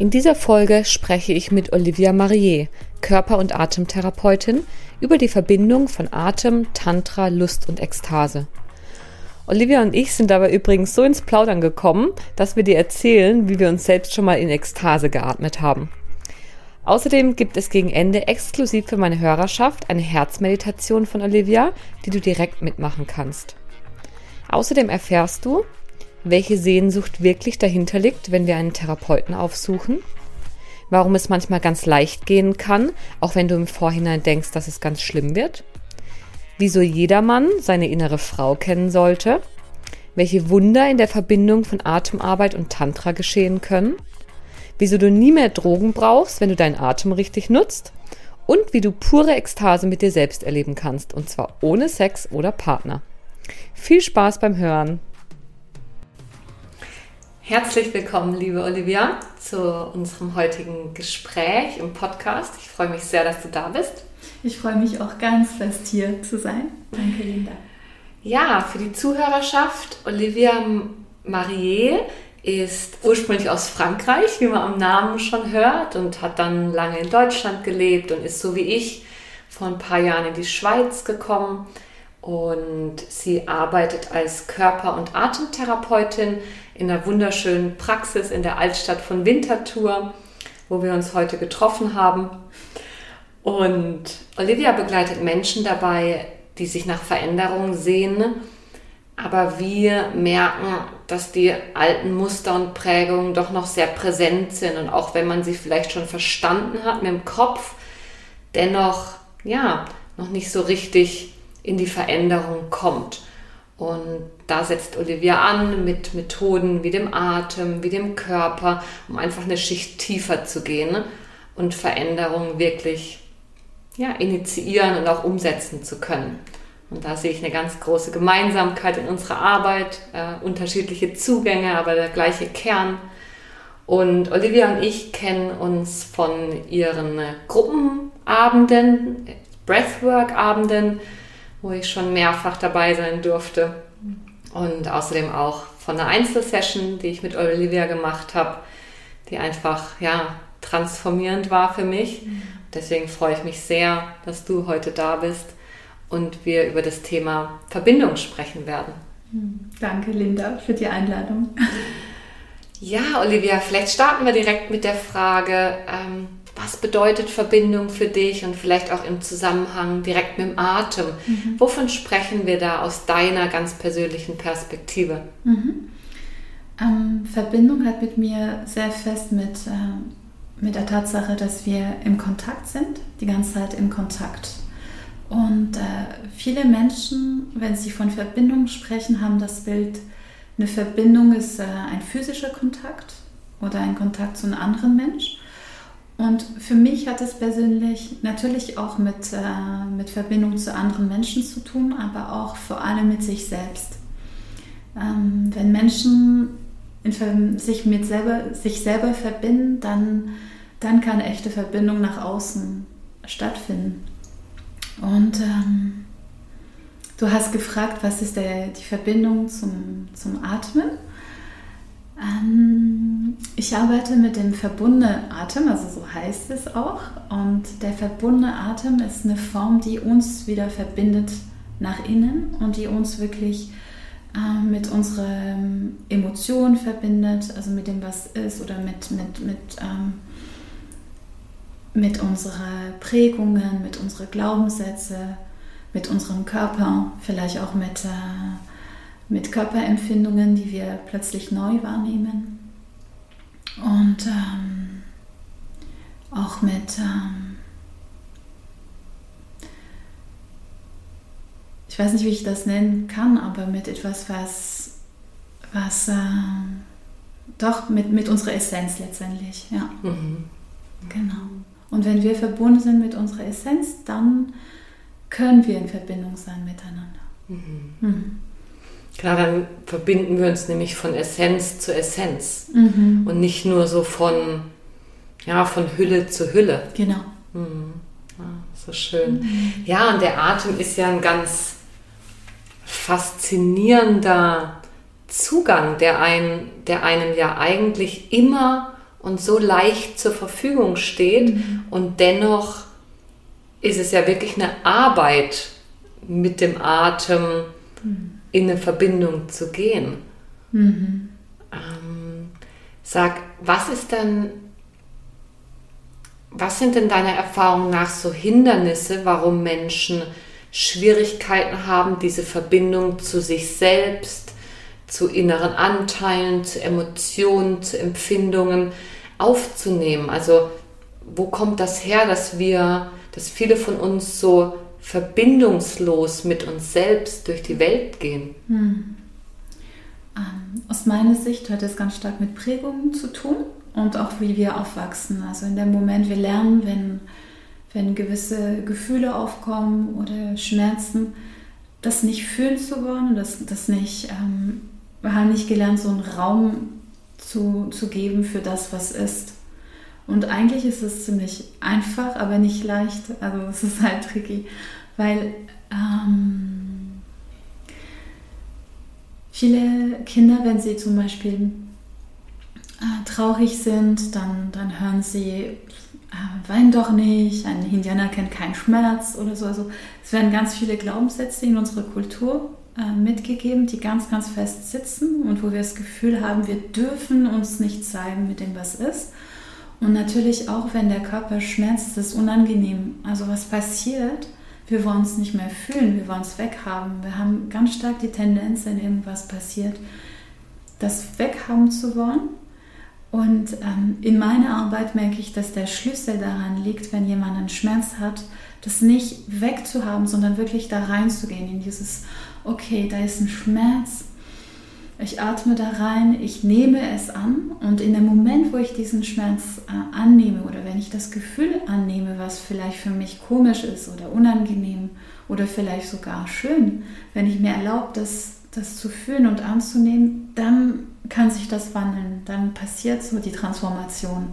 In dieser Folge spreche ich mit Olivia Marier, Körper- und Atemtherapeutin, über die Verbindung von Atem, Tantra, Lust und Ekstase. Olivia und ich sind dabei übrigens so ins Plaudern gekommen, dass wir dir erzählen, wie wir uns selbst schon mal in Ekstase geatmet haben. Außerdem gibt es gegen Ende exklusiv für meine Hörerschaft eine Herzmeditation von Olivia, die du direkt mitmachen kannst. Außerdem erfährst du, welche Sehnsucht wirklich dahinter liegt, wenn wir einen Therapeuten aufsuchen, warum es manchmal ganz leicht gehen kann, auch wenn du im Vorhinein denkst, dass es ganz schlimm wird, wieso jedermann seine innere Frau kennen sollte, welche Wunder in der Verbindung von Atemarbeit und Tantra geschehen können, wieso du nie mehr Drogen brauchst, wenn du deinen Atem richtig nutzt? Und wie du pure Ekstase mit dir selbst erleben kannst, und zwar ohne Sex oder Partner. Viel Spaß beim Hören! Herzlich willkommen, liebe Olivia, zu unserem heutigen Gespräch im Podcast. Ich freue mich sehr, dass du da bist. Ich freue mich auch ganz fest hier zu sein. Danke, Linda. Ja, für die Zuhörerschaft, Olivia Marier ist ursprünglich aus Frankreich, wie man am Namen schon hört, und hat dann lange in Deutschland gelebt und ist so wie ich vor ein paar Jahren in die Schweiz gekommen. Und sie arbeitet als Körper- und Atemtherapeutin in einer wunderschönen Praxis in der Altstadt von Winterthur, wo wir uns heute getroffen haben. Und Olivia begleitet Menschen dabei, die sich nach Veränderungen sehnen, aber wir merken, dass die alten Muster und Prägungen doch noch sehr präsent sind und auch wenn man sie vielleicht schon verstanden hat mit dem Kopf, dennoch ja noch nicht so richtig in die Veränderung kommt. Und da setzt Olivia an mit Methoden wie dem Atem, wie dem Körper, um einfach eine Schicht tiefer zu gehen und Veränderungen wirklich ja, initiieren und auch umsetzen zu können. Und da sehe ich eine ganz große Gemeinsamkeit in unserer Arbeit, äh, unterschiedliche Zugänge, aber der gleiche Kern. Und Olivia und ich kennen uns von ihren Gruppenabenden, Breathwork-Abenden, wo ich schon mehrfach dabei sein durfte. Und außerdem auch von einer Einzelsession, die ich mit Olivia gemacht habe, die einfach ja, transformierend war für mich. Deswegen freue ich mich sehr, dass du heute da bist und wir über das Thema Verbindung sprechen werden. Danke, Linda, für die Einladung. Ja, Olivia, vielleicht starten wir direkt mit der Frage, ähm, was bedeutet Verbindung für dich und vielleicht auch im Zusammenhang direkt mit dem Atem? Mhm. Wovon sprechen wir da aus deiner ganz persönlichen Perspektive? Mhm. Ähm, Verbindung hat mit mir sehr fest mit, äh, mit der Tatsache, dass wir im Kontakt sind, die ganze Zeit im Kontakt. Und äh, viele Menschen, wenn sie von Verbindung sprechen, haben das Bild, eine Verbindung ist äh, ein physischer Kontakt oder ein Kontakt zu einem anderen Mensch. Und für mich hat es persönlich natürlich auch mit, äh, mit Verbindung zu anderen Menschen zu tun, aber auch vor allem mit sich selbst. Ähm, wenn Menschen in, sich mit selber, sich selber verbinden, dann, dann kann echte Verbindung nach außen stattfinden. Und ähm, du hast gefragt, was ist der, die Verbindung zum, zum Atmen? Ähm, ich arbeite mit dem verbundenen Atem, also so heißt es auch. Und der verbundene Atem ist eine Form, die uns wieder verbindet nach innen und die uns wirklich äh, mit unseren Emotionen verbindet, also mit dem, was ist oder mit, mit, mit, ähm, mit unseren Prägungen, mit unseren Glaubenssätzen, mit unserem Körper, vielleicht auch mit. Mit Körperempfindungen, die wir plötzlich neu wahrnehmen. Und ähm, auch mit, ähm, ich weiß nicht, wie ich das nennen kann, aber mit etwas, was, was äh, doch mit, mit unserer Essenz letztendlich, ja. Mhm. Genau. Und wenn wir verbunden sind mit unserer Essenz, dann können wir in Verbindung sein miteinander. Mhm. Mhm. Klar, dann verbinden wir uns nämlich von Essenz zu Essenz mhm. und nicht nur so von, ja, von Hülle zu Hülle. Genau. Mhm. Ja, so schön. Mhm. Ja, und der Atem ist ja ein ganz faszinierender Zugang, der, ein, der einem ja eigentlich immer und so leicht zur Verfügung steht. Mhm. Und dennoch ist es ja wirklich eine Arbeit, mit dem Atem mhm. In eine Verbindung zu gehen. Mhm. Ähm, sag, was ist denn, was sind denn deiner Erfahrung nach so Hindernisse, warum Menschen Schwierigkeiten haben, diese Verbindung zu sich selbst, zu inneren Anteilen, zu Emotionen, zu Empfindungen aufzunehmen. Also wo kommt das her, dass wir, dass viele von uns so verbindungslos mit uns selbst durch die Welt gehen? Hm. Ähm, aus meiner Sicht hat es ganz stark mit Prägungen zu tun und auch wie wir aufwachsen. Also in dem Moment, wir lernen, wenn, wenn gewisse Gefühle aufkommen oder Schmerzen, das nicht fühlen zu wollen, das, das nicht ähm, wir haben nicht gelernt, so einen Raum zu, zu geben für das, was ist. Und eigentlich ist es ziemlich einfach, aber nicht leicht. Also es ist halt tricky, weil ähm, viele Kinder, wenn sie zum Beispiel äh, traurig sind, dann, dann hören sie, äh, wein doch nicht, ein Indianer kennt keinen Schmerz oder so. Also es werden ganz viele Glaubenssätze in unserer Kultur äh, mitgegeben, die ganz, ganz fest sitzen und wo wir das Gefühl haben, wir dürfen uns nicht zeigen mit dem, was ist. Und natürlich auch, wenn der Körper schmerzt, ist es unangenehm. Also was passiert? Wir wollen es nicht mehr fühlen, wir wollen es weghaben. Wir haben ganz stark die Tendenz, wenn irgendwas passiert, das weghaben zu wollen. Und ähm, in meiner Arbeit merke ich, dass der Schlüssel daran liegt, wenn jemand einen Schmerz hat, das nicht wegzuhaben, sondern wirklich da reinzugehen in dieses okay, da ist ein Schmerz, ich atme da rein, ich nehme es an und in dem Moment, wo ich diesen Schmerz äh, annehme oder wenn ich das Gefühl annehme, was vielleicht für mich komisch ist oder unangenehm oder vielleicht sogar schön, wenn ich mir erlaube, das, das zu fühlen und anzunehmen, dann kann sich das wandeln, dann passiert so die Transformation.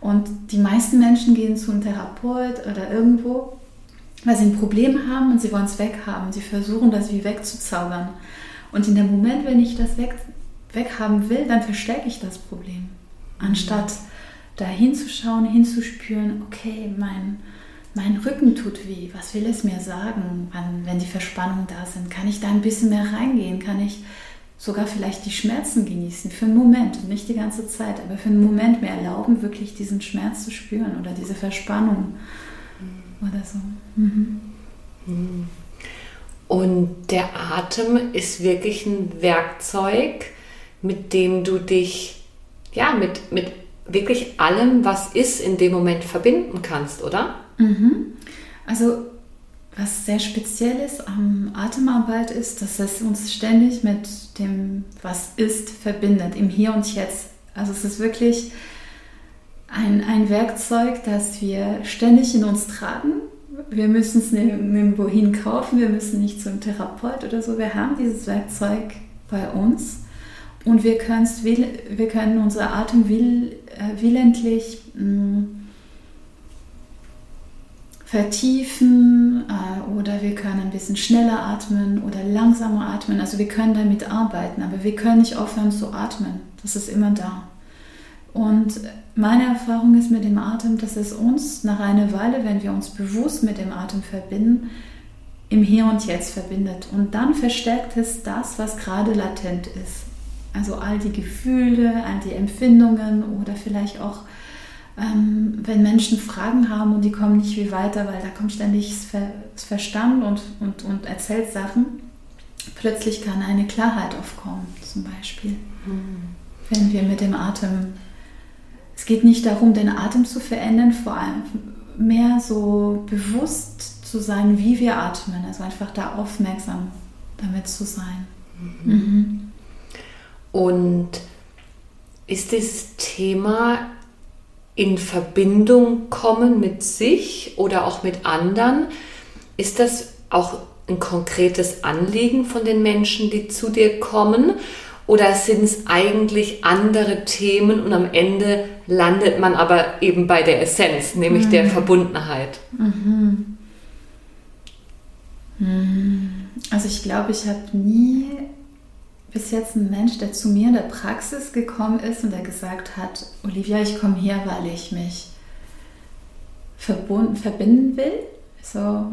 Und die meisten Menschen gehen zu einem Therapeut oder irgendwo weil sie ein Problem haben und sie wollen es weghaben. Sie versuchen das wie wegzuzaubern. Und in dem Moment, wenn ich das weg, weghaben will, dann verstecke ich das Problem. Anstatt da hinzuschauen, hinzuspüren, okay, mein, mein Rücken tut weh, was will es mir sagen, wann, wenn die Verspannungen da sind? Kann ich da ein bisschen mehr reingehen? Kann ich sogar vielleicht die Schmerzen genießen für einen Moment, nicht die ganze Zeit, aber für einen Moment mir erlauben, wirklich diesen Schmerz zu spüren oder diese Verspannung oder so. Mhm. Und der Atem ist wirklich ein Werkzeug, mit dem du dich ja mit, mit wirklich allem, was ist, in dem Moment verbinden kannst, oder? Mhm. Also was sehr speziell ist am Atemarbeit ist, dass es uns ständig mit dem, was ist, verbindet, im Hier und Jetzt. Also es ist wirklich ein, ein Werkzeug, das wir ständig in uns tragen. Wir müssen es nirgendwo hinkaufen, wir müssen nicht zum Therapeut oder so. Wir haben dieses Werkzeug bei uns und wir, wir können unser Atem will, äh, willentlich mh, mm, vertiefen äh, oder wir können ein bisschen schneller atmen oder langsamer atmen. Also wir können damit arbeiten, aber wir können nicht aufhören zu atmen. Das ist immer da. Und meine Erfahrung ist mit dem Atem, dass es uns nach einer Weile, wenn wir uns bewusst mit dem Atem verbinden, im Hier und Jetzt verbindet. Und dann verstärkt es das, was gerade latent ist. Also all die Gefühle, all die Empfindungen oder vielleicht auch, ähm, wenn Menschen Fragen haben und die kommen nicht wie weiter, weil da kommt ständig das Verstand und, und, und erzählt Sachen. Plötzlich kann eine Klarheit aufkommen, zum Beispiel, mhm. wenn wir mit dem Atem es geht nicht darum, den Atem zu verändern, vor allem mehr so bewusst zu sein, wie wir atmen. Also einfach da aufmerksam damit zu sein. Mhm. Mhm. Und ist dieses Thema in Verbindung kommen mit sich oder auch mit anderen. Ist das auch ein konkretes Anliegen von den Menschen, die zu dir kommen? Oder sind es eigentlich andere Themen und am Ende landet man aber eben bei der Essenz, nämlich mhm. der Verbundenheit? Mhm. mhm. Also ich glaube, ich habe nie bis jetzt einen Mensch, der zu mir in der Praxis gekommen ist und der gesagt hat, Olivia, ich komme her, weil ich mich verbunden, verbinden will. So,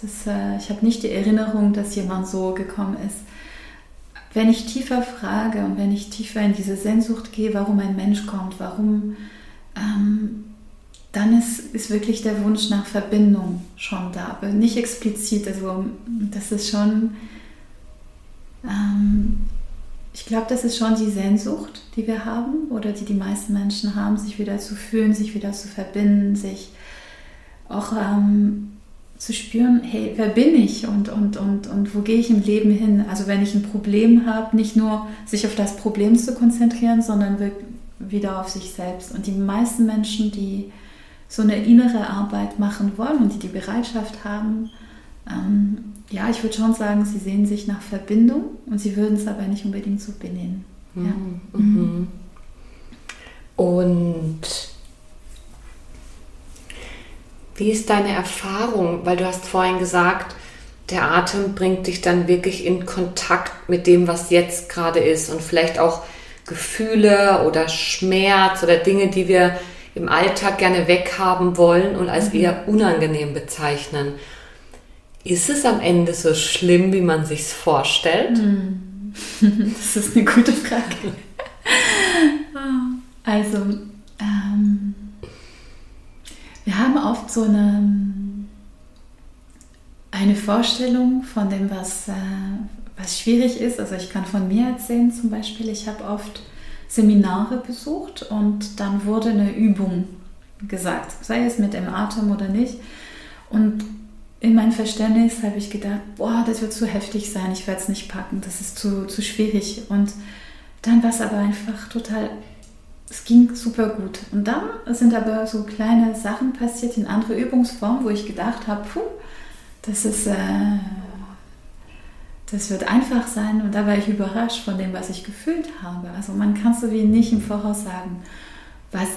das, äh, ich habe nicht die Erinnerung, dass jemand so gekommen ist. Wenn ich tiefer frage und wenn ich tiefer in diese Sehnsucht gehe, warum ein Mensch kommt, warum, ähm, dann ist, ist wirklich der Wunsch nach Verbindung schon da, aber nicht explizit. Also das ist schon ähm, ich glaube, das ist schon die Sehnsucht, die wir haben oder die die meisten Menschen haben, sich wieder zu fühlen, sich wieder zu verbinden, sich auch ähm, zu spüren, hey, wer bin ich und, und, und, und wo gehe ich im Leben hin? Also wenn ich ein Problem habe, nicht nur sich auf das Problem zu konzentrieren, sondern wieder auf sich selbst. Und die meisten Menschen, die so eine innere Arbeit machen wollen und die die Bereitschaft haben, ähm, ja, ich würde schon sagen, sie sehen sich nach Verbindung und sie würden es aber nicht unbedingt so benennen. Mhm. Ja. Mhm. Und wie ist deine Erfahrung? Weil du hast vorhin gesagt, der Atem bringt dich dann wirklich in Kontakt mit dem, was jetzt gerade ist und vielleicht auch Gefühle oder Schmerz oder Dinge, die wir im Alltag gerne weghaben wollen und als mhm. eher unangenehm bezeichnen. Ist es am Ende so schlimm, wie man sich vorstellt? Hm. Das ist eine gute Frage. Also, ähm, wir haben oft so eine, eine Vorstellung von dem, was, äh, was schwierig ist. Also ich kann von mir erzählen zum Beispiel, ich habe oft Seminare besucht und dann wurde eine Übung gesagt, sei es mit dem Atem oder nicht. Und in mein Verständnis habe ich gedacht, boah, das wird zu heftig sein, ich werde es nicht packen, das ist zu, zu schwierig. Und dann war es aber einfach total, es ging super gut. Und dann sind aber so kleine Sachen passiert in andere Übungsformen, wo ich gedacht habe, puh, das ist, äh, das wird einfach sein. Und da war ich überrascht von dem, was ich gefühlt habe. Also man kann so wie nicht im Voraus sagen, was,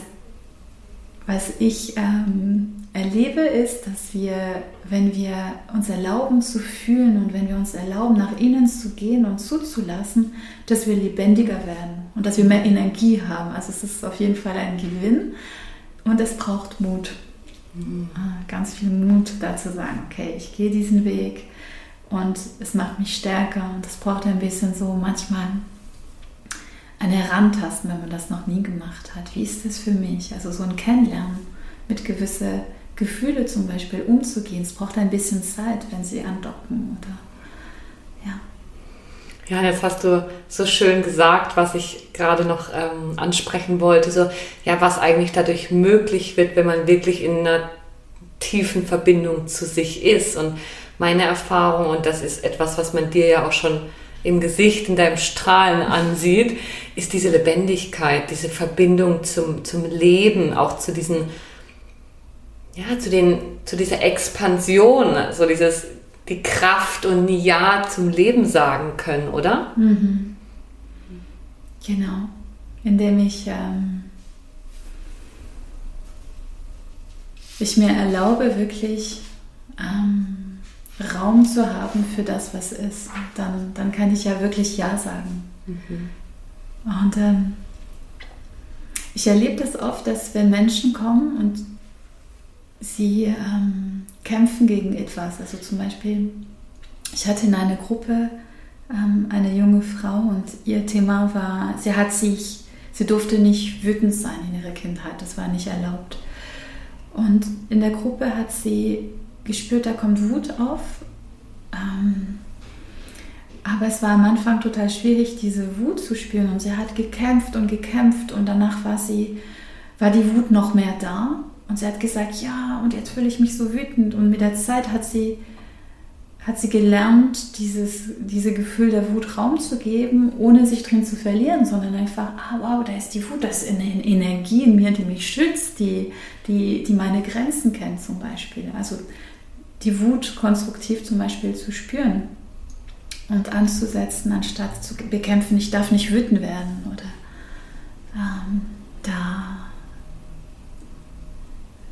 was ich ähm, erlebe, ist, dass wir, wenn wir uns erlauben zu fühlen und wenn wir uns erlauben, nach innen zu gehen und zuzulassen, dass wir lebendiger werden und dass wir mehr Energie haben. Also es ist auf jeden Fall ein Gewinn und es braucht Mut. Mhm. Ah, ganz viel Mut da zu sagen, okay, ich gehe diesen Weg und es macht mich stärker und es braucht ein bisschen so manchmal ein Herantasten, wenn man das noch nie gemacht hat. Wie ist das für mich? Also so ein Kennenlernen mit gewissen Gefühle zum Beispiel umzugehen. Es braucht ein bisschen Zeit, wenn sie andocken oder ja. Ja, jetzt hast du so schön gesagt, was ich gerade noch ähm, ansprechen wollte. So, ja, was eigentlich dadurch möglich wird, wenn man wirklich in einer tiefen Verbindung zu sich ist. Und meine Erfahrung, und das ist etwas, was man dir ja auch schon im Gesicht, in deinem Strahlen ansieht, ist diese Lebendigkeit, diese Verbindung zum, zum Leben, auch zu diesen ja, zu, den, zu dieser Expansion, so dieses, die Kraft und Ja zum Leben sagen können, oder? Mhm. Genau, indem ich, ähm, ich mir erlaube, wirklich ähm, Raum zu haben für das, was ist, dann, dann kann ich ja wirklich Ja sagen. Mhm. Und ähm, ich erlebe das oft, dass wenn Menschen kommen und sie ähm, kämpfen gegen etwas. Also zum Beispiel, ich hatte in einer Gruppe ähm, eine junge Frau und ihr Thema war, sie hat sich, sie durfte nicht wütend sein in ihrer Kindheit, das war nicht erlaubt. Und in der Gruppe hat sie gespürt, da kommt Wut auf. Ähm, aber es war am Anfang total schwierig, diese Wut zu spüren. Und sie hat gekämpft und gekämpft und danach war sie, war die Wut noch mehr da. Und sie hat gesagt, ja, und jetzt fühle ich mich so wütend. Und mit der Zeit hat sie hat sie gelernt, dieses diese Gefühl der Wut Raum zu geben, ohne sich drin zu verlieren, sondern einfach, ah wow, da ist die Wut, das ist eine Energie in mir, die mich schützt, die, die, die meine Grenzen kennt zum Beispiel. Also die Wut konstruktiv zum Beispiel zu spüren und anzusetzen, anstatt zu bekämpfen, ich darf nicht wütend werden oder ähm, da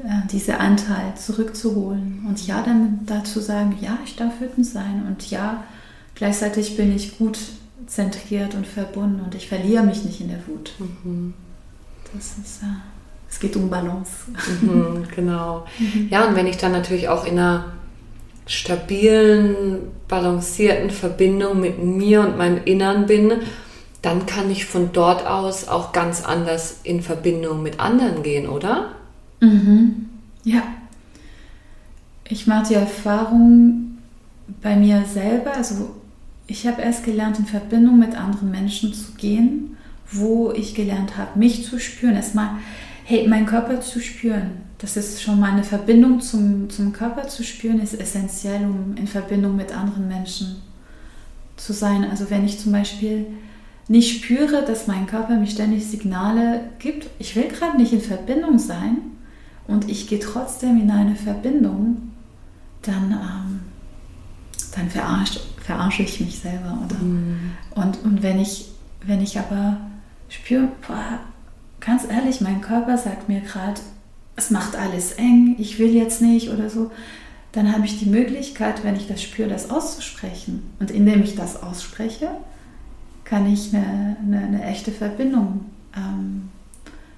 äh, diese Anteil zurückzuholen und ja dann dazu sagen, ja, ich darf wütend sein und ja, gleichzeitig bin ich gut zentriert und verbunden und ich verliere mich nicht in der Wut. Mhm. Das ist, äh, es geht um Balance. Mhm, genau. Mhm. Ja, und wenn ich dann natürlich auch in einer stabilen, balancierten Verbindung mit mir und meinem Innern bin, dann kann ich von dort aus auch ganz anders in Verbindung mit anderen gehen, oder? Mhm. Ja. Ich mache die Erfahrung bei mir selber, also ich habe erst gelernt, in Verbindung mit anderen Menschen zu gehen, wo ich gelernt habe, mich zu spüren. Erstmal, hey, meinen Körper zu spüren. Das ist schon mal eine Verbindung zum, zum Körper zu spüren, ist essentiell, um in Verbindung mit anderen Menschen zu sein. Also wenn ich zum Beispiel nicht spüre, dass mein Körper mir ständig Signale gibt, ich will gerade nicht in Verbindung sein, und ich gehe trotzdem in eine Verbindung, dann, ähm, dann verarsche, verarsche ich mich selber. Oder? Mhm. Und, und wenn, ich, wenn ich aber spüre, boah, ganz ehrlich, mein Körper sagt mir gerade, es macht alles eng, ich will jetzt nicht oder so, dann habe ich die Möglichkeit, wenn ich das spüre, das auszusprechen. Und indem ich das ausspreche, kann ich eine, eine, eine echte Verbindung ähm,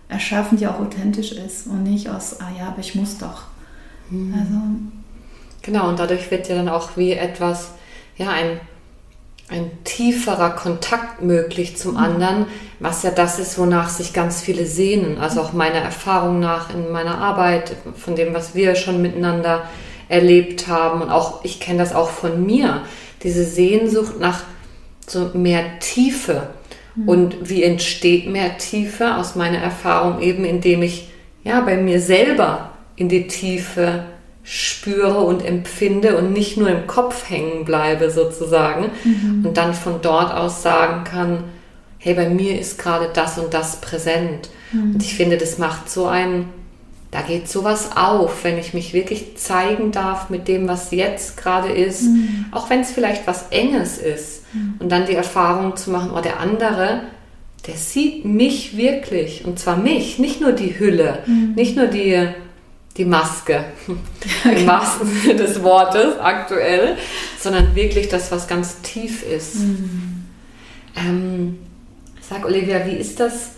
erschaffen, die auch authentisch ist und nicht aus, ah ja, aber ich muss doch. Mhm. Also, genau, und dadurch wird ja dann auch wie etwas, ja, ein, ein tieferer Kontakt möglich zum mhm. anderen, was ja das ist, wonach sich ganz viele sehnen. Also auch meiner Erfahrung nach in meiner Arbeit, von dem, was wir schon miteinander erlebt haben. Und auch, ich kenne das auch von mir, diese Sehnsucht nach so mehr Tiefe Mhm. Und wie entsteht mehr Tiefe aus meiner Erfahrung eben, indem ich ja bei mir selber in die Tiefe spüre und empfinde und nicht nur im Kopf hängen bleibe sozusagen mhm. und dann von dort aus sagen kann, hey, bei mir ist gerade das und das präsent. Mhm. Und ich finde, das macht so ein da geht sowas auf, wenn ich mich wirklich zeigen darf mit dem, was jetzt gerade ist, mhm. auch wenn es vielleicht was Enges ist. Mhm. Und dann die Erfahrung zu machen, oh, der andere, der sieht mich wirklich. Und zwar mich, nicht nur die Hülle, mhm. nicht nur die, die Maske, im wahrsten Sinne des Wortes aktuell, sondern wirklich das, was ganz tief ist. Mhm. Ähm, sag Olivia, wie ist das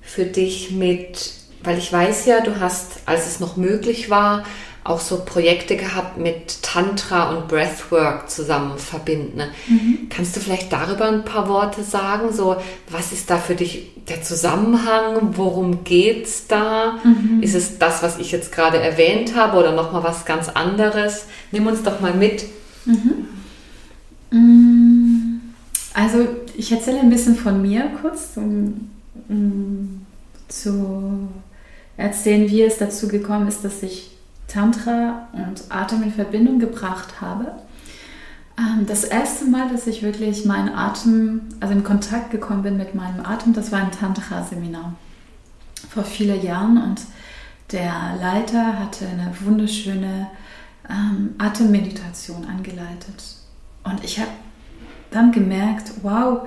für dich mit weil ich weiß ja, du hast, als es noch möglich war, auch so Projekte gehabt mit Tantra und Breathwork zusammen verbinden. Ne? Mhm. Kannst du vielleicht darüber ein paar Worte sagen? So, was ist da für dich der Zusammenhang? Worum geht's da? Mhm. Ist es das, was ich jetzt gerade erwähnt habe oder nochmal was ganz anderes? Nimm uns doch mal mit. Mhm. Mm, also, ich erzähle ein bisschen von mir kurz, um, um zu erzählen, wie es dazu gekommen ist, dass ich Tantra und Atem in Verbindung gebracht habe. Ähm, das erste Mal, dass ich wirklich meinen Atem, also in Kontakt gekommen bin mit meinem Atem, das war ein Tantra-Seminar vor vielen Jahren und der Leiter hatte eine wunderschöne ähm, Atemmeditation angeleitet. Und ich habe dann gemerkt, wow,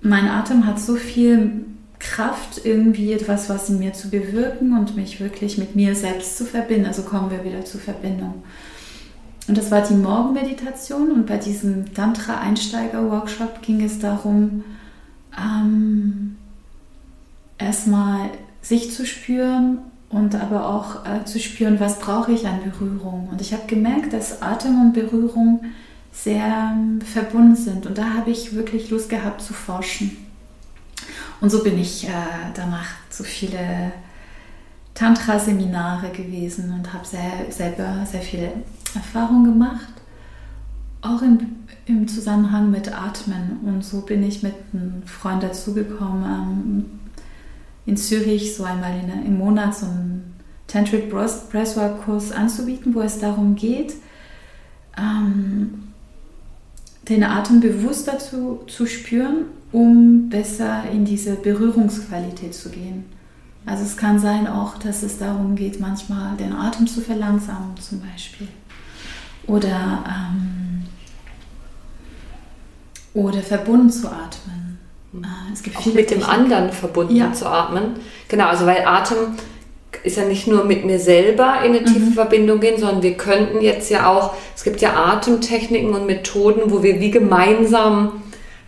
mein Atem hat so viel Kraft, irgendwie etwas, was in mir zu bewirken und mich wirklich mit mir selbst zu verbinden. Also kommen wir wieder zur Verbindung. Und das war die Morgenmeditation und bei diesem Tantra-Einsteiger-Workshop ging es darum, ähm, erstmal sich zu spüren und aber auch äh, zu spüren, was brauche ich an Berührung. Und ich habe gemerkt, dass Atem und Berührung sehr ähm, verbunden sind. Und da habe ich wirklich Lust gehabt zu forschen. Und so bin ich äh, danach zu viele Tantra-Seminare gewesen und habe sehr, selber sehr viele Erfahrungen gemacht, auch im, im, Zusammenhang mit Atmen. Und so bin ich mit einem Freund dazugekommen, ähm, in Zürich so einmal in, im Monat so einen Tantric Breathwork-Kurs anzubieten, wo es darum geht, ähm, den Atem bewusst dazu zu spüren, um besser in diese Berührungsqualität zu gehen. Also es kann sein auch, dass es darum geht, manchmal den Atem zu verlangsamen zum Beispiel. Oder, ähm, oder verbunden zu atmen. Äh, es gibt auch viele mit dem anderen verbunden ja. zu atmen. Genau, also weil Atem ist ja nicht nur mit mir selber in eine tiefe mhm. Verbindung gehen, sondern wir könnten jetzt ja auch, es gibt ja Atemtechniken und Methoden, wo wir wie gemeinsam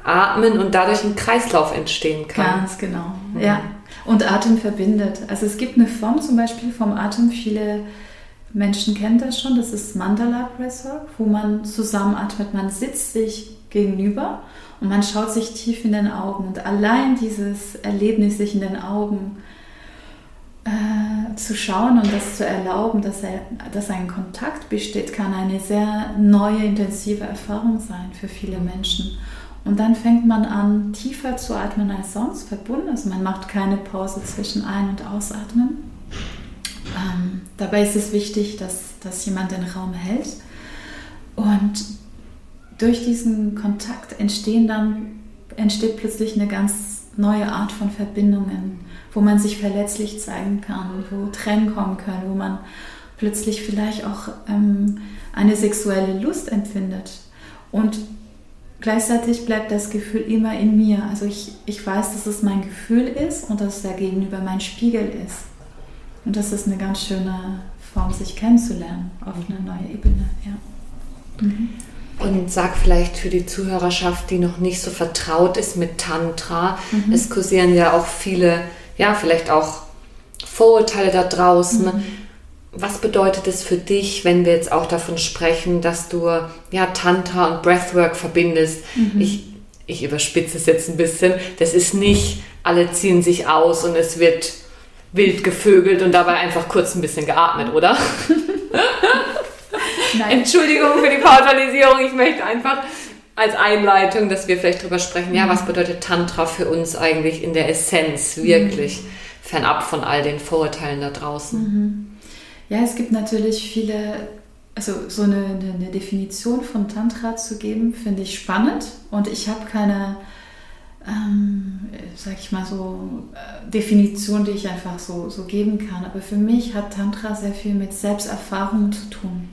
atmen und dadurch ein Kreislauf entstehen kann. Ganz genau, mhm. ja. Und Atem verbindet. Also es gibt eine Form zum Beispiel vom Atem, viele Menschen kennen das schon, das ist Mandala Breathwork, wo man zusammen atmet, man sitzt sich gegenüber und man schaut sich tief in den Augen und allein dieses Erlebnis, sich in den Augen äh, zu schauen und das zu erlauben, dass, er, dass ein Kontakt besteht, kann eine sehr neue, intensive Erfahrung sein für viele Menschen. Und dann fängt man an, tiefer zu atmen als sonst, verbunden. Also man macht keine Pause zwischen Ein- und Ausatmen. Ähm, dabei ist es wichtig, dass, dass jemand den Raum hält. Und durch diesen Kontakt entstehen dann, entsteht plötzlich eine ganz neue Art von Verbindungen, wo man sich verletzlich zeigen kann, wo Tränen kommen können, wo man plötzlich vielleicht auch ähm, eine sexuelle Lust empfindet. Und gleichzeitig bleibt das Gefühl immer in mir. Also ich, ich weiß, dass es mein Gefühl ist und dass es da gegenüber mein Spiegel ist. Und das ist eine ganz schöne Form, sich kennenzulernen auf eine neue Ebene. Ja. Mhm. Und sag vielleicht für die Zuhörerschaft, die noch nicht so vertraut ist mit Tantra, mhm. es kursieren ja auch viele, ja, vielleicht auch Vorurteile da draußen. Mhm. Was bedeutet es für dich, wenn wir jetzt auch davon sprechen, dass du ja Tantra und Breathwork verbindest? Mhm. Ich, ich überspitze es jetzt ein bisschen. Das ist nicht, alle ziehen sich aus und es wird wild gevögelt und dabei einfach kurz ein bisschen geatmet, oder? Entschuldigung für die Pauschalisierung. Ich möchte einfach als Einleitung, dass wir vielleicht darüber sprechen, ja, was bedeutet Tantra für uns eigentlich in der Essenz, wirklich, mhm. fernab von all den Vorurteilen da draußen. Mhm. Ja, es gibt natürlich viele, also so eine, eine Definition von Tantra zu geben, finde ich spannend. Und ich habe keine, ähm, sag ich mal so, äh, Definition, die ich einfach so, so geben kann. Aber für mich hat Tantra sehr viel mit Selbsterfahrung zu tun.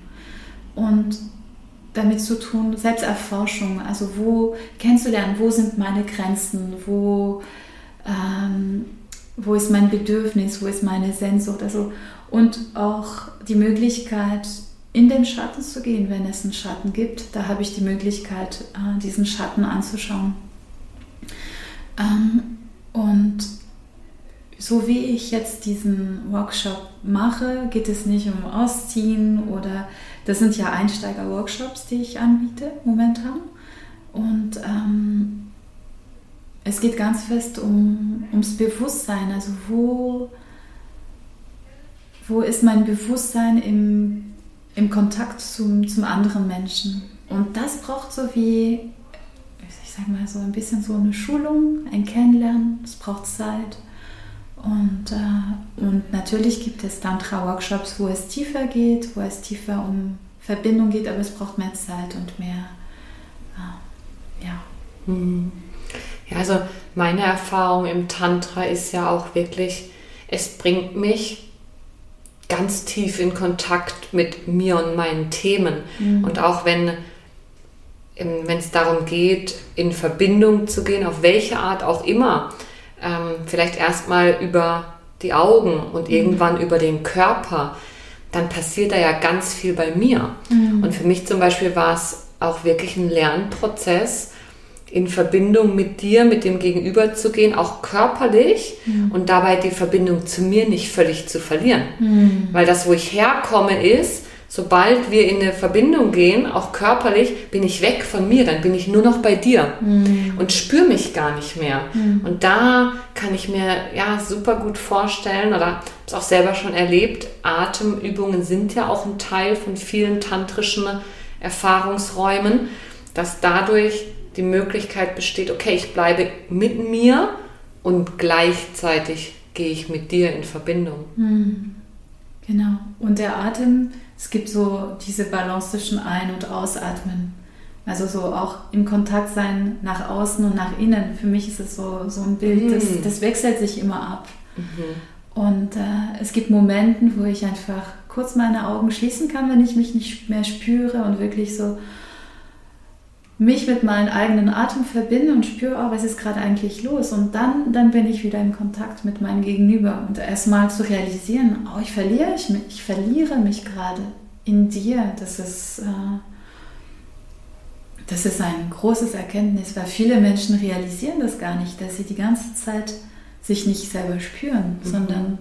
Und damit zu tun, Selbsterforschung, also wo kennenzulernen, wo sind meine Grenzen, wo, ähm, wo ist mein Bedürfnis, wo ist meine Sehnsucht, also und auch die Möglichkeit, in den Schatten zu gehen, wenn es einen Schatten gibt. Da habe ich die Möglichkeit, äh, diesen Schatten anzuschauen. Ähm, und so wie ich jetzt diesen Workshop mache, geht es nicht um Ausziehen oder das sind ja Einsteiger-Workshops, die ich anbiete momentan. Und ähm, es geht ganz fest um, ums Bewusstsein. Also wo, wo ist mein Bewusstsein im, im Kontakt zum, zum anderen Menschen? Und das braucht so wie, ich sag mal so ein bisschen so eine Schulung, ein Kennenlernen. Es braucht Zeit. Und, äh, und natürlich gibt es Tantra-Workshops, wo es tiefer geht, wo es tiefer um Verbindung geht, aber es braucht mehr Zeit und mehr, äh, ja. Hm. Ja, also meine Erfahrung im Tantra ist ja auch wirklich, es bringt mich ganz tief in Kontakt mit mir und meinen Themen. Mhm. Und auch wenn wenn es darum geht, in Verbindung zu gehen, auf welche Art auch immer, ähm, vielleicht erstmal über die Augen und mhm. irgendwann über den Körper, dann passiert da ja ganz viel bei mir. Mhm. Und für mich zum Beispiel war es auch wirklich ein Lernprozess, in Verbindung mit dir, mit dem Gegenüber zu gehen, auch körperlich mhm. und dabei die Verbindung zu mir nicht völlig zu verlieren. Mhm. Weil das, wo ich herkomme, ist, sobald wir in eine Verbindung gehen, auch körperlich, bin ich weg von mir, dann bin ich nur noch bei dir mhm. und spüre mich gar nicht mehr. Mhm. Und da kann ich mir ja super gut vorstellen oder habe es auch selber schon erlebt, Atemübungen sind ja auch ein Teil von vielen tantrischen Erfahrungsräumen, dass dadurch die Möglichkeit besteht, okay, ich bleibe mit mir und gleichzeitig gehe ich mit dir in Verbindung. Mhm. Genau. Und der Atem, es gibt so diese Balance zwischen Ein- und Ausatmen. Also so auch im Kontakt sein nach außen und nach innen. Für mich ist es so, so ein Bild, das, Mhm. das wechselt sich immer ab. Mhm. Und äh, es gibt Momente, wo ich einfach kurz meine Augen schließen kann, wenn ich mich nicht mehr spüre und wirklich so mich mit meinem eigenen Atem verbinde und spüre, oh, was ist gerade eigentlich los? Und dann, dann bin ich wieder in Kontakt mit meinem Gegenüber. Und erstmal zu realisieren, oh, ich verliere, ich, mich- ich verliere mich gerade in dir. Das ist, äh, das ist ein großes Erkenntnis, weil viele Menschen realisieren das gar nicht, dass sie die ganze Zeit sich nicht selber spüren, Mhm. sondern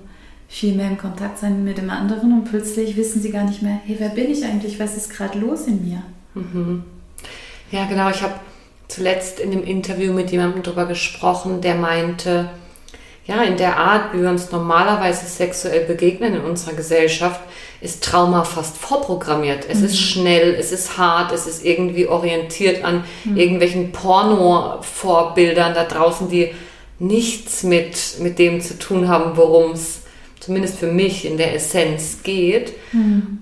viel mehr im Kontakt sein mit dem anderen und plötzlich wissen sie gar nicht mehr, hey, wer bin ich eigentlich? Was ist gerade los in mir? Mhm. Ja, genau. Ich habe zuletzt in einem Interview mit jemandem darüber gesprochen, der meinte, ja, in der Art, wie wir uns normalerweise sexuell begegnen in unserer Gesellschaft, ist Trauma fast vorprogrammiert. Es ist schnell, es ist hart, es ist irgendwie orientiert an irgendwelchen Porno-Vorbildern da draußen, die nichts mit, mit dem zu tun haben, worum es zumindest für mich in der Essenz geht.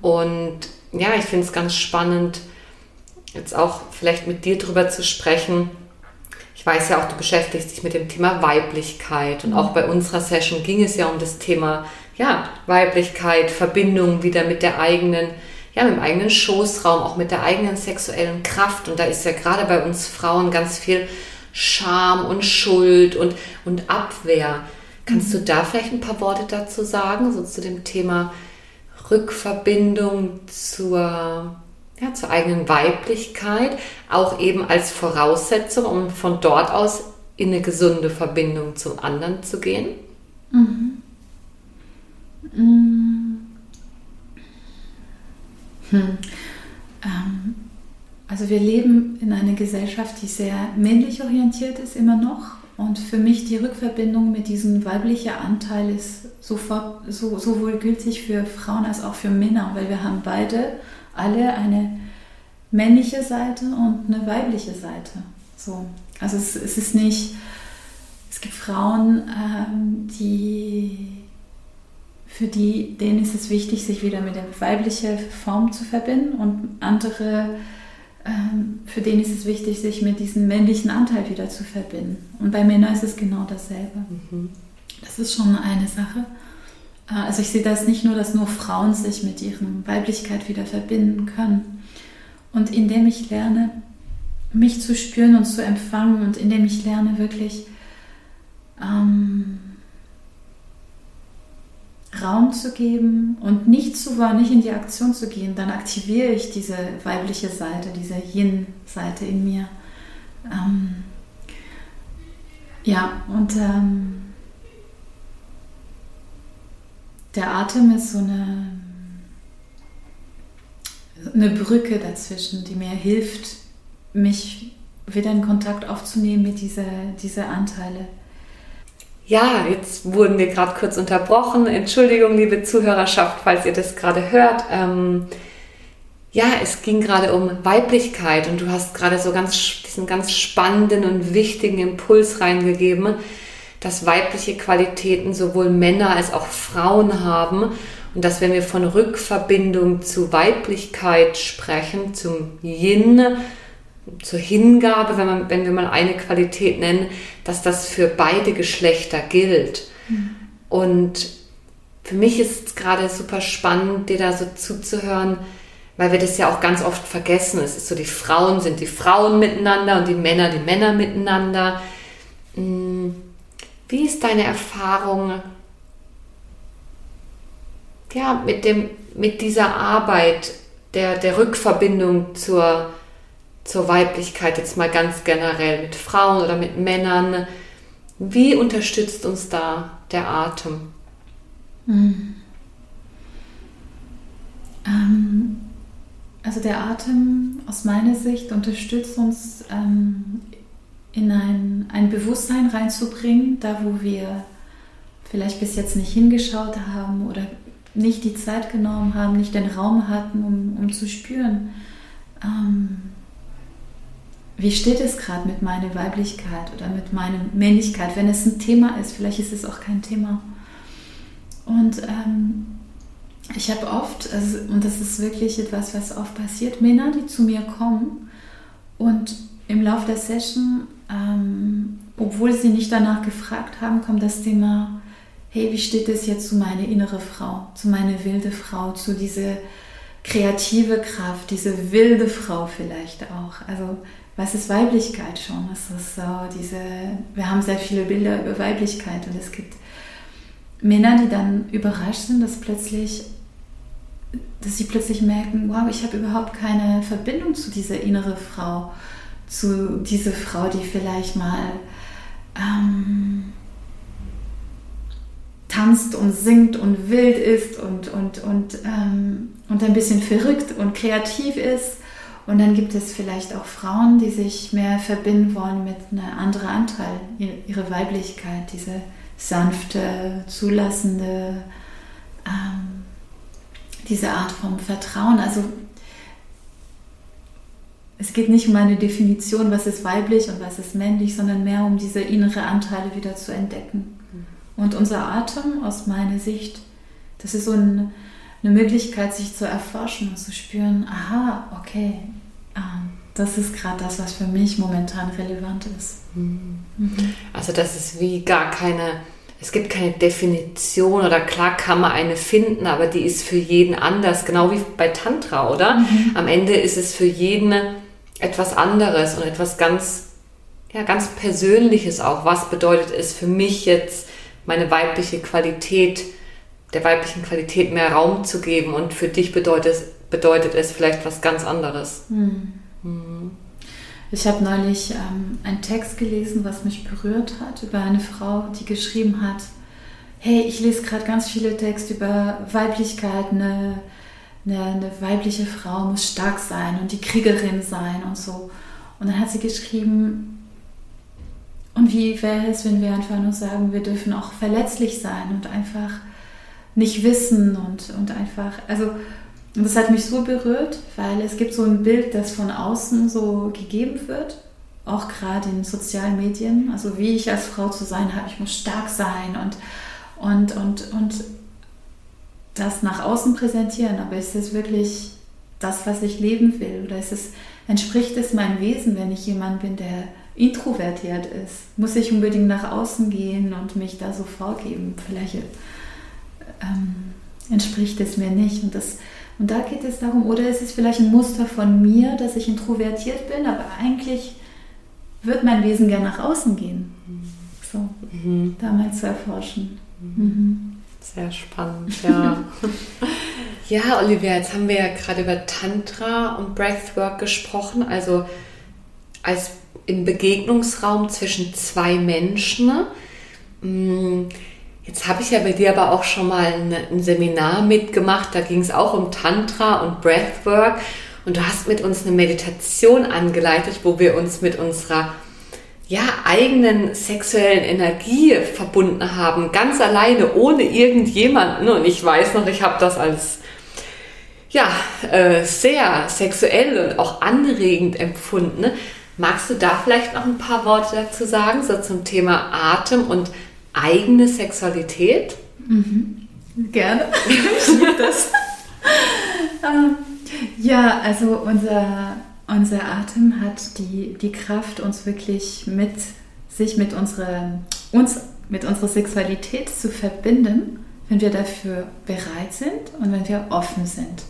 Und ja, ich finde es ganz spannend, jetzt auch vielleicht mit dir drüber zu sprechen. Ich weiß ja auch, du beschäftigst dich mit dem Thema Weiblichkeit und auch bei unserer Session ging es ja um das Thema ja, Weiblichkeit, Verbindung wieder mit der eigenen, ja, mit dem eigenen Schoßraum, auch mit der eigenen sexuellen Kraft. Und da ist ja gerade bei uns Frauen ganz viel Scham und Schuld und, und Abwehr. Kannst du da vielleicht ein paar Worte dazu sagen, so zu dem Thema Rückverbindung zur, ja, zur eigenen Weiblichkeit, auch eben als Voraussetzung, um von dort aus in eine gesunde Verbindung zum anderen zu gehen? Hm. Ähm, also wir leben in einer Gesellschaft, die sehr männlich orientiert ist immer noch. Und für mich die Rückverbindung mit diesem weiblichen Anteil ist sofort so, sowohl gültig für Frauen als auch für Männer, weil wir haben beide alle eine männliche Seite und eine weibliche Seite. So. Also es, es ist nicht, es gibt Frauen, ähm, die für die, denen ist es wichtig, sich wieder mit der weiblichen Form zu verbinden und andere, ähm, für denen ist es wichtig, sich mit diesem männlichen Anteil wieder zu verbinden. Und bei Männern ist es genau dasselbe. Das ist schon eine Sache. Äh, Also ich sehe das nicht nur, dass nur Frauen sich mit ihrer Weiblichkeit wieder verbinden können. Und indem ich lerne, mich zu spüren und zu empfangen und indem ich lerne, wirklich ähm, Raum zu geben und nicht zu wollen, nicht in die Aktion zu gehen, dann aktiviere ich diese weibliche Seite, diese Yin-Seite in mir. Ähm, ja, und ähm, der Atem ist so eine, eine Brücke dazwischen, die mir hilft, mich wieder in Kontakt aufzunehmen mit dieser, dieser Anteile. Ja, jetzt wurden wir gerade kurz unterbrochen. Entschuldigung, liebe Zuhörerschaft, falls ihr das gerade hört. Ähm, ja, es ging gerade um Weiblichkeit und du hast gerade so ganz diesen ganz spannenden und wichtigen Impuls reingegeben, dass weibliche Qualitäten sowohl Männer als auch Frauen haben und dass wenn wir von Rückverbindung zu Weiblichkeit sprechen, zum Yin, zur Hingabe, wenn, man, wenn wir mal eine Qualität nennen, dass das für beide Geschlechter gilt. Und für mich ist es gerade super spannend, dir da so zuzuhören, weil wir das ja auch ganz oft vergessen. Es ist so, die Frauen sind die Frauen miteinander und die Männer die Männer miteinander. Hm, Wie ist deine Erfahrung ja, mit, dem, mit dieser Arbeit der, der Rückverbindung zur, zur Weiblichkeit, jetzt mal ganz generell mit Frauen oder mit Männern? Wie unterstützt uns da der Atem? Ähm, also der Atem aus meiner Sicht unterstützt uns ähm, in ein, ein Bewusstsein reinzubringen, da wo wir vielleicht bis jetzt nicht hingeschaut haben oder nicht die Zeit genommen haben, nicht den Raum hatten, um, um zu spüren, ähm, wie steht es gerade mit meiner Weiblichkeit oder mit meiner Männlichkeit, wenn es ein Thema ist, vielleicht ist es auch kein Thema. Und ähm, ich habe oft, also, und das ist wirklich etwas, was oft passiert, Männer, die zu mir kommen und im Laufe der Session, ähm, obwohl sie nicht danach gefragt haben, kommt das Thema, hey, wie steht es jetzt zu meiner innere Frau, zu meiner wilde Frau, zu dieser kreative Kraft, diese wilde Frau vielleicht auch. Also was ist Weiblichkeit schon? Es ist so diese, wir haben sehr viele Bilder über Weiblichkeit und es gibt Männer, die dann überrascht sind, dass plötzlich, dass sie plötzlich merken, wow, ich habe überhaupt keine Verbindung zu dieser innere Frau, zu dieser Frau, die vielleicht mal ähm, tanzt und singt und wild ist und, und, und, ähm, und ein bisschen verrückt und kreativ ist. Und dann gibt es vielleicht auch Frauen, die sich mehr verbinden wollen mit einem anderen Anteil, ihre Weiblichkeit, diese sanfte, zulassende, ähm, diese Art von Vertrauen. Also es geht nicht um eine Definition, was ist weiblich und was ist männlich, sondern mehr um diese innere Anteile wieder zu entdecken. Und unser Atem, aus meiner Sicht, das ist so ein, eine Möglichkeit, sich zu erforschen und zu spüren, aha, okay, ähm, das ist gerade das, was für mich momentan relevant ist. Mhm. Also das ist wie gar keine, es gibt keine Definition oder klar kann man eine finden, aber die ist für jeden anders, genau wie bei Tantra, oder? Mhm. Am Ende ist es für jeden etwas anderes und etwas ganz, ja, ganz Persönliches auch. Was bedeutet es für mich jetzt, meine weibliche Qualität, der weiblichen Qualität mehr Raum zu geben und für dich bedeutet es, bedeutet es vielleicht was ganz anderes. Mhm. Mhm. Ich habe neulich ähm, einen Text gelesen, was mich berührt hat, über eine Frau, die geschrieben hat, hey, ich lese gerade ganz viele Texte über Weiblichkeit, eine, eine, eine, weibliche Frau muss stark sein und die Kriegerin sein und so. Und dann hat sie geschrieben, und wie wäre es, wenn wir einfach nur sagen, wir dürfen auch verletzlich sein und einfach nicht wissen und, und einfach, also das hat mich so berührt, weil es gibt so ein Bild, das von außen so gegeben wird, auch gerade in sozialen Medien, also wie ich als Frau zu sein habe, ich muss stark sein und, und, und, und das nach außen präsentieren, aber ist es wirklich das, was ich leben will oder ist es, entspricht es meinem Wesen, wenn ich jemand bin, der introvertiert ist, muss ich unbedingt nach außen gehen und mich da so vorgeben. Vielleicht ähm, entspricht es mir nicht. Und, das, und da geht es darum, oder ist es vielleicht ein Muster von mir, dass ich introvertiert bin, aber eigentlich wird mein Wesen gerne nach außen gehen. So, mhm. da mal zu erforschen. Mhm. Sehr spannend, ja. ja, Olivia, jetzt haben wir ja gerade über Tantra und Breathwork gesprochen. Also als im Begegnungsraum zwischen zwei Menschen. Mm, jetzt habe ich ja bei dir aber auch schon mal ein, ein Seminar mitgemacht, da ging es auch um Tantra und Breathwork und du hast mit uns eine Meditation angeleitet, wo wir uns mit unserer ja, eigenen sexuellen Energie verbunden haben, ganz alleine, ohne irgendjemanden. Und ich weiß noch, ich habe das als ja, äh, sehr sexuell und auch anregend empfunden. Magst du da vielleicht noch ein paar Worte dazu sagen, so zum Thema Atem und eigene Sexualität? Mhm. Gerne. ich das. ähm, ja, also unser, unser Atem hat die, die Kraft, uns wirklich mit sich mit unserer, uns, mit unserer Sexualität zu verbinden, wenn wir dafür bereit sind und wenn wir offen sind.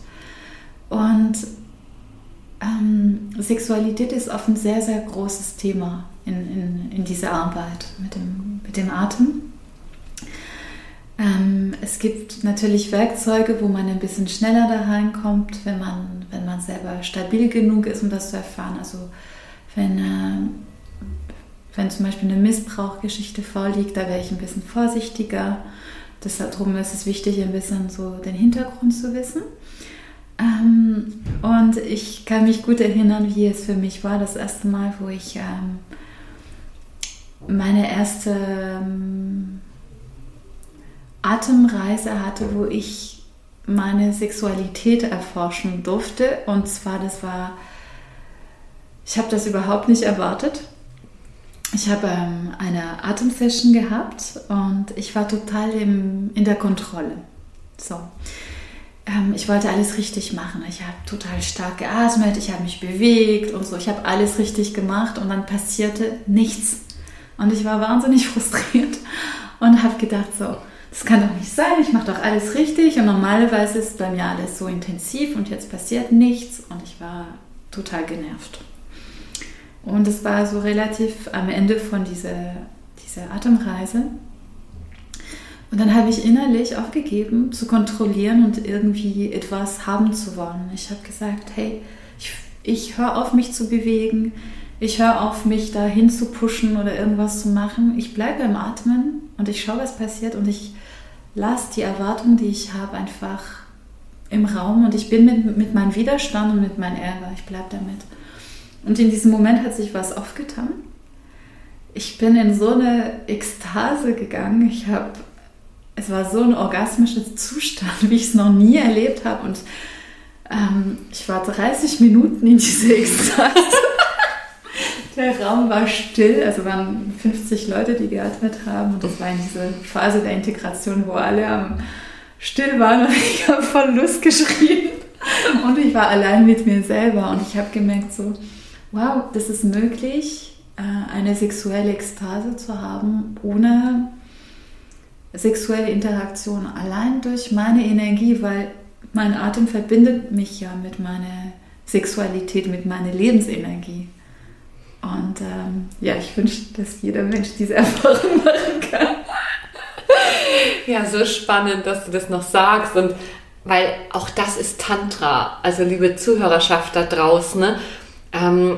Und ähm, Sexualität ist oft ein sehr, sehr großes Thema in, in, in dieser Arbeit mit dem, mit dem Atem. Ähm, es gibt natürlich Werkzeuge, wo man ein bisschen schneller da reinkommt, wenn man, wenn man selber stabil genug ist, um das zu erfahren. Also wenn, äh, wenn zum Beispiel eine Missbrauchgeschichte vorliegt, da wäre ich ein bisschen vorsichtiger. Deshalb ist es wichtig, ein bisschen so den Hintergrund zu wissen. Ähm, und ich kann mich gut erinnern, wie es für mich war, das erste Mal, wo ich ähm, meine erste ähm, Atemreise hatte, wo ich meine Sexualität erforschen durfte. Und zwar, das war, ich habe das überhaupt nicht erwartet. Ich habe ähm, eine Atemsession gehabt und ich war total im, in der Kontrolle. So. ähm, ich wollte alles richtig machen. Ich habe total stark geatmet, ich habe mich bewegt und so. Ich habe alles richtig gemacht und dann passierte nichts. Und ich war wahnsinnig frustriert und habe gedacht, so, das kann doch nicht sein, ich mache doch alles richtig und normalerweise ist bei mir alles so intensiv und jetzt passiert nichts und ich war total genervt. Und es war so relativ am Ende von dieser, dieser Atemreise. Und dann habe ich innerlich aufgegeben, zu kontrollieren und irgendwie etwas haben zu wollen. Ich habe gesagt, hey, ich, ich höre auf, mich zu bewegen. Ich höre auf, mich dahin zu pushen oder irgendwas zu machen. Ich bleibe im Atmen und ich schaue, was passiert und ich lasse die Erwartung, die ich habe, einfach im Raum und ich bin mit, mit meinem Widerstand und mit meinem Ärger. Ich bleibe damit. Und in diesem Moment hat sich was aufgetan. Ich bin in so eine Ekstase gegangen. Ich habe es war so ein orgasmischer Zustand, wie ich es noch nie erlebt habe. Und ähm, ich war 30 Minuten in dieser Ekstase. der Raum war still, also waren 50 Leute, die geatmet haben. Und das war in dieser Phase der Integration, wo alle am still waren und ich habe voll Lust geschrien. Und ich war allein mit mir selber und ich habe gemerkt so, wow, das ist möglich, äh, eine sexuelle Ekstase zu haben, ohne sexuelle Interaktion allein durch meine Energie, weil mein Atem verbindet mich ja mit meiner Sexualität, mit meiner Lebensenergie. Und ähm, ja, ich wünsche, dass jeder Mensch diese Erfahrung machen kann. Ja, so spannend, dass du das noch sagst. Und weil auch das ist Tantra, also liebe Zuhörerschaft da draußen, ne? ähm,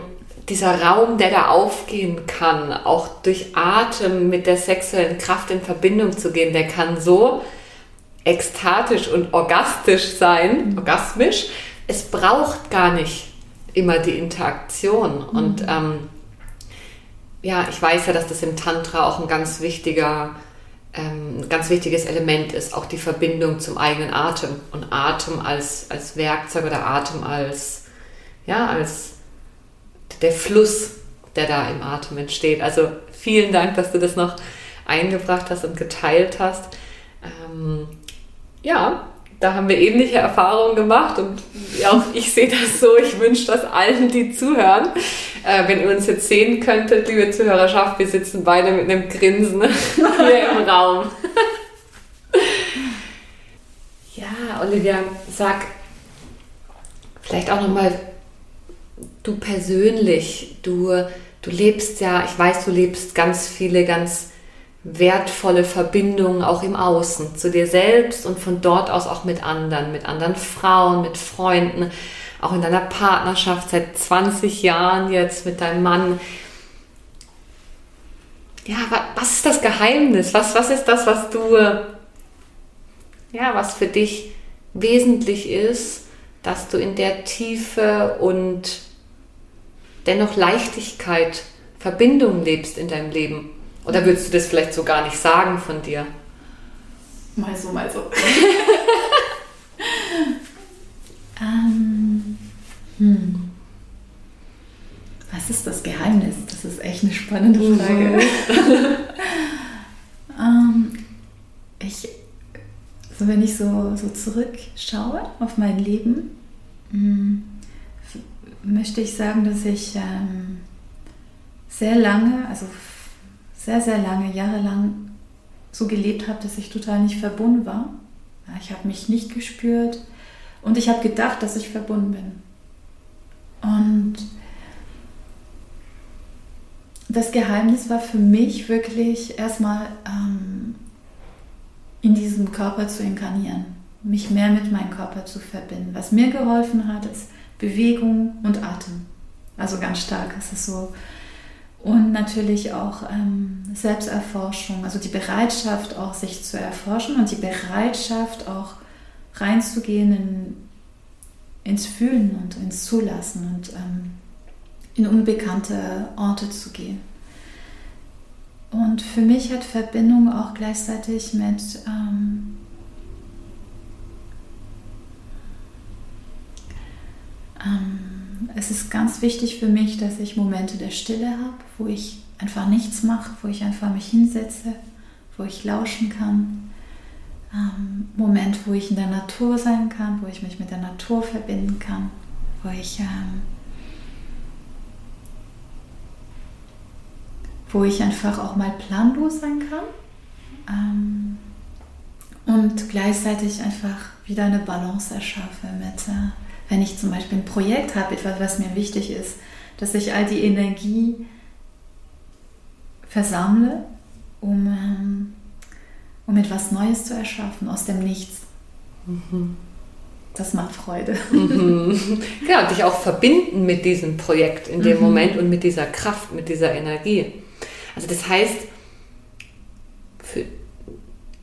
dieser Raum, der da aufgehen kann, auch durch Atem mit der sexuellen Kraft in Verbindung zu gehen, der kann so ekstatisch und orgastisch sein, mhm. orgasmisch. Es braucht gar nicht immer die Interaktion. Mhm. Und ähm, ja, ich weiß ja, dass das im Tantra auch ein ganz wichtiger, ähm, ganz wichtiges Element ist, auch die Verbindung zum eigenen Atem und Atem als, als Werkzeug oder Atem als, ja, als der Fluss, der da im Atem entsteht. Also vielen Dank, dass du das noch eingebracht hast und geteilt hast. Ähm, ja, da haben wir ähnliche Erfahrungen gemacht und auch ich sehe das so. Ich wünsche das allen, die zuhören. Äh, wenn ihr uns jetzt sehen könntet, liebe Zuhörerschaft, wir sitzen beide mit einem Grinsen hier im Raum. ja, Olivia, sag vielleicht auch nochmal du persönlich, du, du lebst ja, ich weiß, du lebst ganz viele, ganz wertvolle Verbindungen auch im Außen, zu dir selbst und von dort aus auch mit anderen, mit anderen Frauen, mit Freunden, auch in deiner Partnerschaft seit 20 Jahren jetzt mit deinem Mann. Ja, was ist das Geheimnis? Was, was ist das, was du, ja, was für dich wesentlich ist, dass du in der Tiefe und dennoch Leichtigkeit, Verbindung lebst in deinem Leben? Oder würdest du das vielleicht so gar nicht sagen von dir? Mal so, mal so. ähm, hm. Was ist das Geheimnis? Das ist echt eine spannende mhm. Frage. ähm, ich, so wenn ich so, so zurückschaue auf mein Leben, hm, möchte ich sagen, dass ich ähm, sehr lange, also sehr, sehr lange, jahrelang so gelebt habe, dass ich total nicht verbunden war. Ich habe mich nicht gespürt und ich habe gedacht, dass ich verbunden bin. Und das Geheimnis war für mich wirklich erstmal ähm, in diesem Körper zu inkarnieren, mich mehr mit meinem Körper zu verbinden. Was mir geholfen hat, ist Bewegung und Atem. Also ganz stark ist es so. Und natürlich auch ähm, Selbsterforschung, also die Bereitschaft auch sich zu erforschen und die Bereitschaft auch reinzugehen in, ins Fühlen und ins Zulassen und ähm, in unbekannte Orte zu gehen. Und für mich hat Verbindung auch gleichzeitig mit ähm, Ähm, es ist ganz wichtig für mich, dass ich Momente der Stille habe, wo ich einfach nichts mache, wo ich einfach mich hinsetze, wo ich lauschen kann, ähm, Moment, wo ich in der Natur sein kann, wo ich mich mit der Natur verbinden kann, wo ich, ähm, wo ich einfach auch mal planlos sein kann. Ähm, und gleichzeitig einfach wieder eine Balance erschaffe mit, äh, wenn ich zum Beispiel ein Projekt habe, etwas, was mir wichtig ist, dass ich all die Energie versammle, um, ähm, um etwas Neues zu erschaffen aus dem Nichts. Mhm. Das macht Freude. Mhm. Ja, dich auch verbinden mit diesem Projekt in dem mhm. Moment und mit dieser Kraft, mit dieser Energie. Also das heißt, für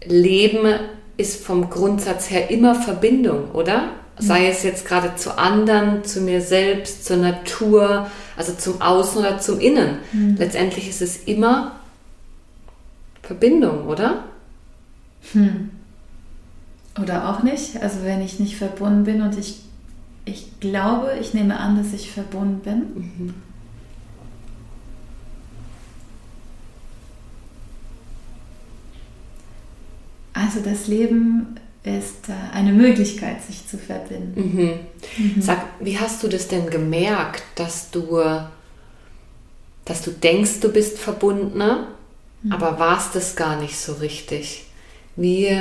Leben ist vom Grundsatz her immer Verbindung, oder? Sei es jetzt gerade zu anderen, zu mir selbst, zur Natur, also zum Außen oder zum Innen. Mhm. Letztendlich ist es immer Verbindung, oder? Hm. Oder auch nicht. Also wenn ich nicht verbunden bin und ich, ich glaube, ich nehme an, dass ich verbunden bin. Mhm. Also das Leben ist äh, eine Möglichkeit, sich zu verbinden. Mhm. Mhm. Sag, wie hast du das denn gemerkt, dass du, dass du denkst, du bist verbundener, mhm. aber warst es gar nicht so richtig? Wie,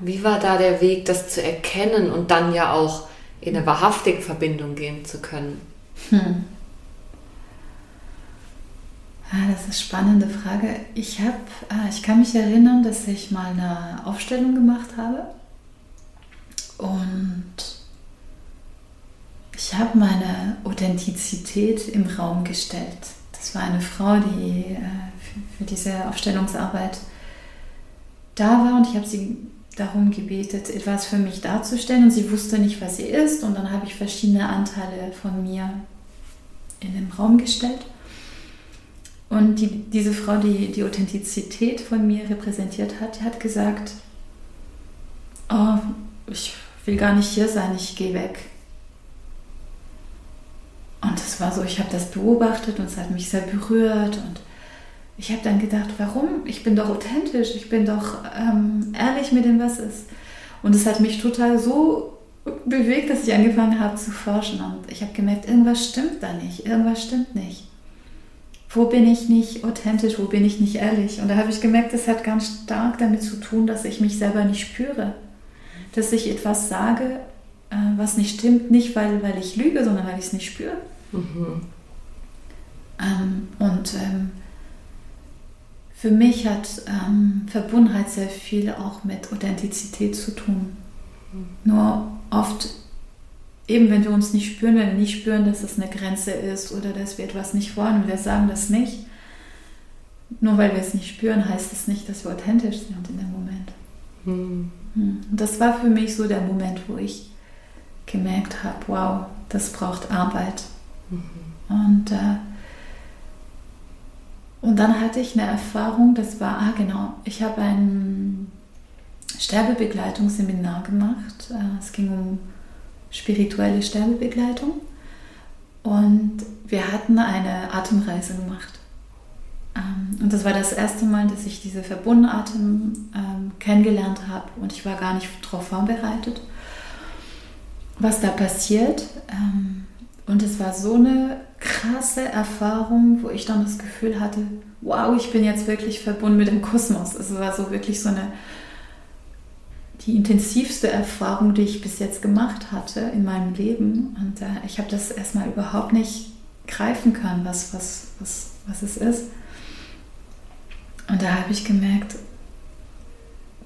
wie war da der Weg, das zu erkennen und dann ja auch in eine wahrhaftige Verbindung gehen zu können? Hm. Ah, das ist eine spannende Frage. Ich, hab, ah, ich kann mich erinnern, dass ich mal eine Aufstellung gemacht habe und ich habe meine Authentizität im Raum gestellt. Das war eine Frau, die äh, für diese Aufstellungsarbeit da war und ich habe sie darum gebetet, etwas für mich darzustellen und sie wusste nicht, was sie ist und dann habe ich verschiedene Anteile von mir in den Raum gestellt. Und die, diese Frau, die die Authentizität von mir repräsentiert hat, hat gesagt, oh, ich will gar nicht hier sein, ich gehe weg. Und das war so, ich habe das beobachtet und es hat mich sehr berührt und ich habe dann gedacht, warum? Ich bin doch authentisch, ich bin doch ähm, ehrlich mit dem, was ist. Und es hat mich total so bewegt, dass ich angefangen habe zu forschen und ich habe gemerkt, irgendwas stimmt da nicht, irgendwas stimmt nicht wo bin ich nicht authentisch, wo bin ich nicht ehrlich. Und da habe ich gemerkt, das hat ganz stark damit zu tun, dass ich mich selber nicht spüre. Dass ich etwas sage, äh, was nicht stimmt, nicht weil, weil ich lüge, sondern weil ich es nicht spüre. Mhm. Ähm, und ähm, für mich hat ähm, Verbundenheit sehr viel auch mit Authentizität zu tun. Mhm. Nur oft eben wenn wir uns nicht spüren, wenn wir nicht spüren, dass es eine Grenze ist oder dass wir etwas nicht wollen und wir sagen das nicht, nur weil wir es nicht spüren, heißt es nicht, dass wir authentisch sind in dem Moment. Hm. hm. Und das war für mich so der Moment, wo ich gemerkt habe, wow, das braucht Arbeit. Mhm. Und, äh, und dann hatte ich eine Erfahrung, das war, ah genau, ich habe ein Sterbebegleitungsseminar gemacht. Äh, es ging um spirituelle Sterbebegleitung. Und wir hatten eine Atemreise gemacht. Ähm, und das war das erste Mal, dass ich diese Verbundenatem ähm, kennengelernt habe und ich war gar nicht darauf vorbereitet, was da passiert. Ähm, und es war so eine krasse Erfahrung, wo ich dann das Gefühl hatte, wow, ich bin jetzt wirklich verbunden mit dem Kosmos. Es war so wirklich so eine die intensivste Erfahrung, die ich bis jetzt gemacht hatte in meinem Leben. Und äh, ich habe das erstmal überhaupt nicht greifen können, was, was, was, was es ist. Und da habe ich gemerkt,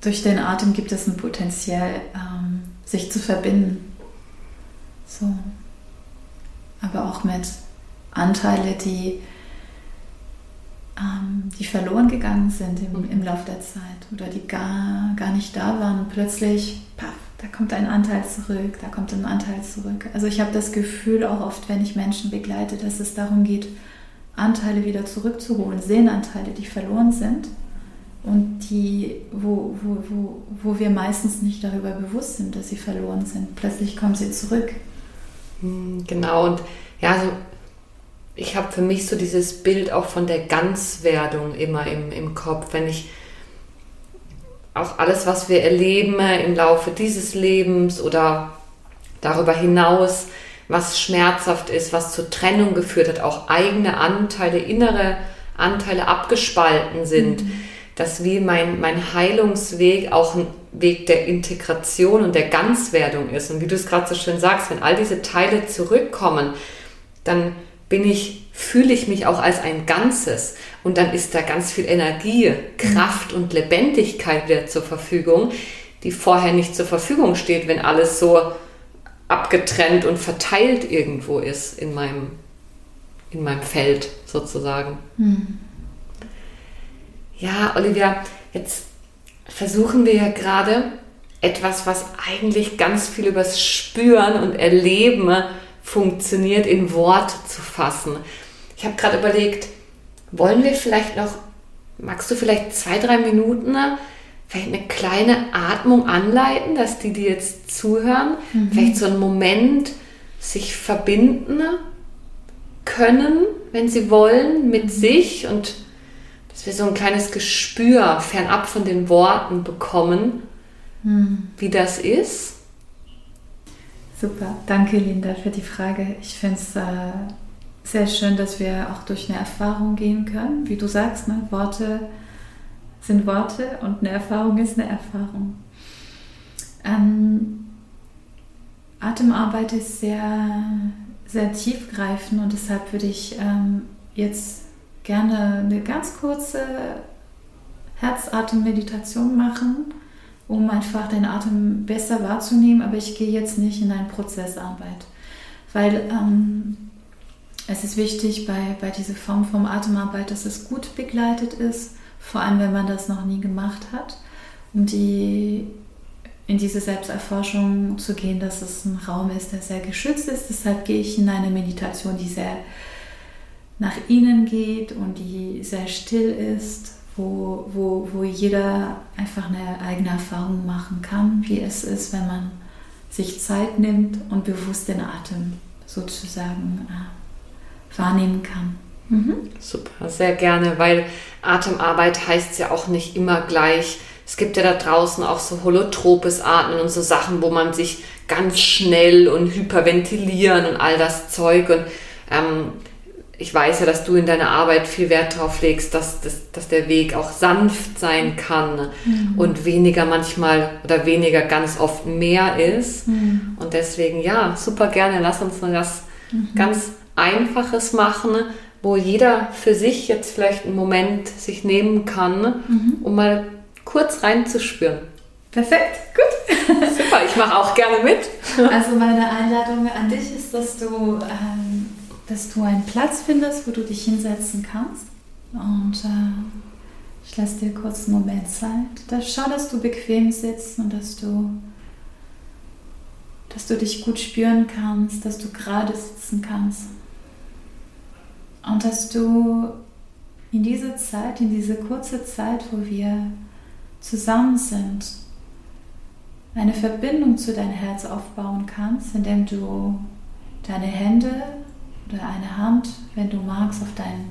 durch den Atem gibt es ein Potenzial, ähm, sich zu verbinden. So. Aber auch mit Anteilen, die ähm, die verloren gegangen sind im, mhm. im Laufe der Zeit oder die gar, gar nicht da waren. Plötzlich, paff, da kommt ein Anteil zurück, da kommt ein Anteil zurück. Also ich habe das Gefühl auch oft, wenn ich Menschen begleite, dass es darum geht, Anteile wieder zurückzuholen, Sehnenanteile, die verloren sind und die, wo, wo, wo, wo wir meistens nicht darüber bewusst sind, dass sie verloren sind. Plötzlich kommen sie zurück. Hm, genau, und ja, so ich habe für mich so dieses Bild auch von der Ganzwerdung immer im, im Kopf, wenn ich auch alles, was wir erleben im Laufe dieses Lebens oder darüber hinaus, was schmerzhaft ist, was zur Trennung geführt hat, auch eigene Anteile, innere Anteile abgespalten sind, mhm. dass wie mein, mein Heilungsweg auch ein Weg der Integration und der Ganzwerdung ist. Und wie du es gerade so schön sagst, wenn all diese Teile zurückkommen, dann bin ich, fühle ich mich auch als ein Ganzes. Und dann ist da ganz viel Energie, Kraft und Lebendigkeit wieder zur Verfügung, die vorher nicht zur Verfügung steht, wenn alles so abgetrennt und verteilt irgendwo ist in meinem, in meinem Feld sozusagen. Hm. Ja, Olivia, jetzt versuchen wir ja gerade etwas, was eigentlich ganz viel übers Spüren und Erleben funktioniert, in Worte zu fassen. Ich habe gerade überlegt, wollen wir vielleicht noch, magst du vielleicht zwei, drei Minuten vielleicht eine kleine Atmung anleiten, dass die, die jetzt zuhören, mhm. vielleicht so einen Moment sich verbinden können, wenn sie wollen, mit sich und dass wir so ein kleines Gespür fernab von den Worten bekommen, mhm. wie das ist. Super, danke Linda für die Frage. Ich finde es äh, sehr schön, dass wir auch durch eine Erfahrung gehen können. Wie du sagst, ne? Worte sind Worte und eine Erfahrung ist eine Erfahrung. Ähm, Atemarbeit ist sehr, sehr tiefgreifend und deshalb würde ich ähm, jetzt gerne eine ganz kurze Herzatem-Meditation machen, um einfach den Atem besser wahrzunehmen, aber ich gehe jetzt nicht in eine Prozessarbeit, weil ähm, es ist wichtig bei, bei dieser Form von Atemarbeit, dass es gut begleitet ist vor allem wenn man das noch nie gemacht hat, um die, in diese Selbsterforschung zu gehen, dass es ein Raum ist, der sehr geschützt ist. Deshalb gehe ich in eine Meditation, die sehr nach innen geht und die sehr still ist, wo, wo, wo jeder einfach eine eigene Erfahrung machen kann, wie es ist, wenn man sich Zeit nimmt und bewusst den Atem sozusagen äh, wahrnehmen kann. Mhm. Super, sehr gerne, weil Atemarbeit heißt ja auch nicht immer gleich. Es gibt ja da draußen auch so holotropes Atmen und so Sachen, wo man sich ganz schnell und hyperventilieren und all das Zeug. Und ähm, ich weiß ja, dass du in deiner Arbeit viel Wert darauf legst, dass, dass, dass der Weg auch sanft sein kann mhm. und weniger manchmal oder weniger ganz oft mehr ist. Mhm. Und deswegen, ja, super gerne, lass uns was mhm. ganz Einfaches machen wo jeder für sich jetzt vielleicht einen Moment sich nehmen kann, mhm. um mal kurz reinzuspüren. Perfekt, gut. Super, ich mache auch gerne mit. Also meine Einladung an dich ist, dass du, ähm, dass du einen Platz findest, wo du dich hinsetzen kannst. Und äh, ich lasse dir kurz einen Moment Zeit. Da schau, dass du bequem sitzt und dass du, dass du dich gut spüren kannst, dass du gerade sitzen kannst. Und dass du in dieser Zeit, in dieser kurzen Zeit, wo wir zusammen sind, eine Verbindung zu deinem Herz aufbauen kannst, indem du deine Hände oder eine Hand, wenn du magst, auf dein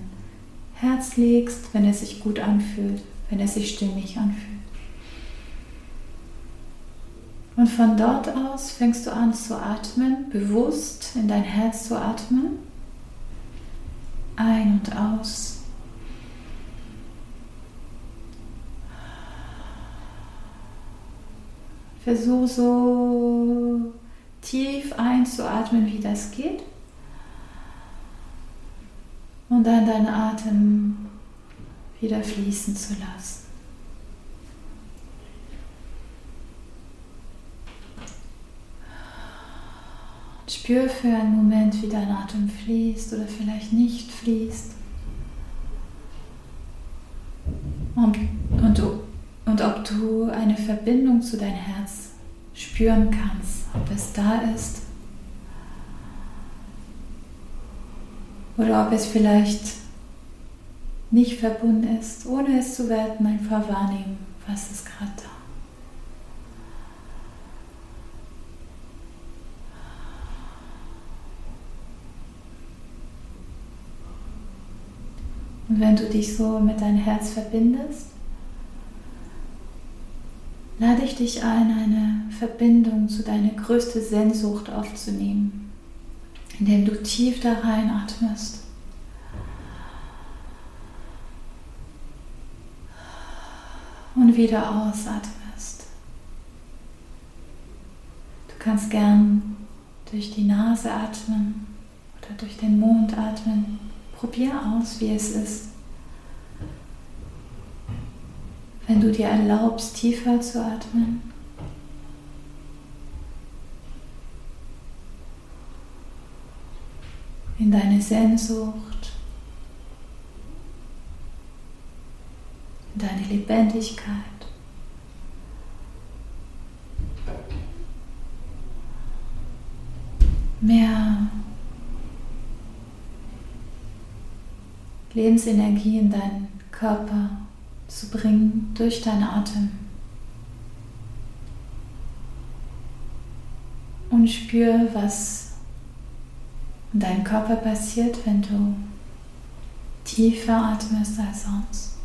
Herz legst, wenn es sich gut anfühlt, wenn es sich stimmig anfühlt. Und von dort aus fängst du an zu atmen, bewusst in dein Herz zu atmen ein und aus. Versuch so tief einzuatmen, wie das geht. Und dann deinen Atem wieder fließen zu lassen. Spür für einen Moment, wie dein Atem fließt oder vielleicht nicht fließt. Und, und, und ob du eine Verbindung zu deinem Herz spüren kannst, ob es da ist. Oder ob es vielleicht nicht verbunden ist, ohne es zu werten, einfach wahrnehmen, was ist gerade da. Und wenn du dich so mit deinem Herz verbindest, lade ich dich ein, eine Verbindung zu deiner größten Sehnsucht aufzunehmen, indem du tief da reinatmest. Und wieder ausatmest. Du kannst gern durch die Nase atmen oder durch den Mund atmen. Probier aus, wie es ist. Wenn du dir erlaubst, tiefer zu atmen. In deine Sehnsucht, in deine Lebendigkeit. Mehr Lebensenergie in deinen Körper zu bringen durch deinen Atem. Und spür, was in deinem Körper passiert, wenn du tiefer atmest als sonst.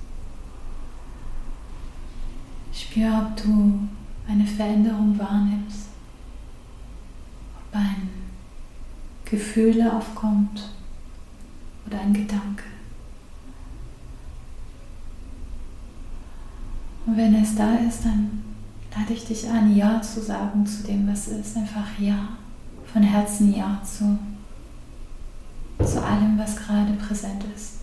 Spür, ob du eine Veränderung wahrnimmst, ob ein Gefühl aufkommt oder ein Gedanke. Und wenn es da ist, dann lade ich dich ein, Ja zu sagen zu dem, was ist. Einfach Ja, von Herzen Ja zu, zu allem, was gerade präsent ist.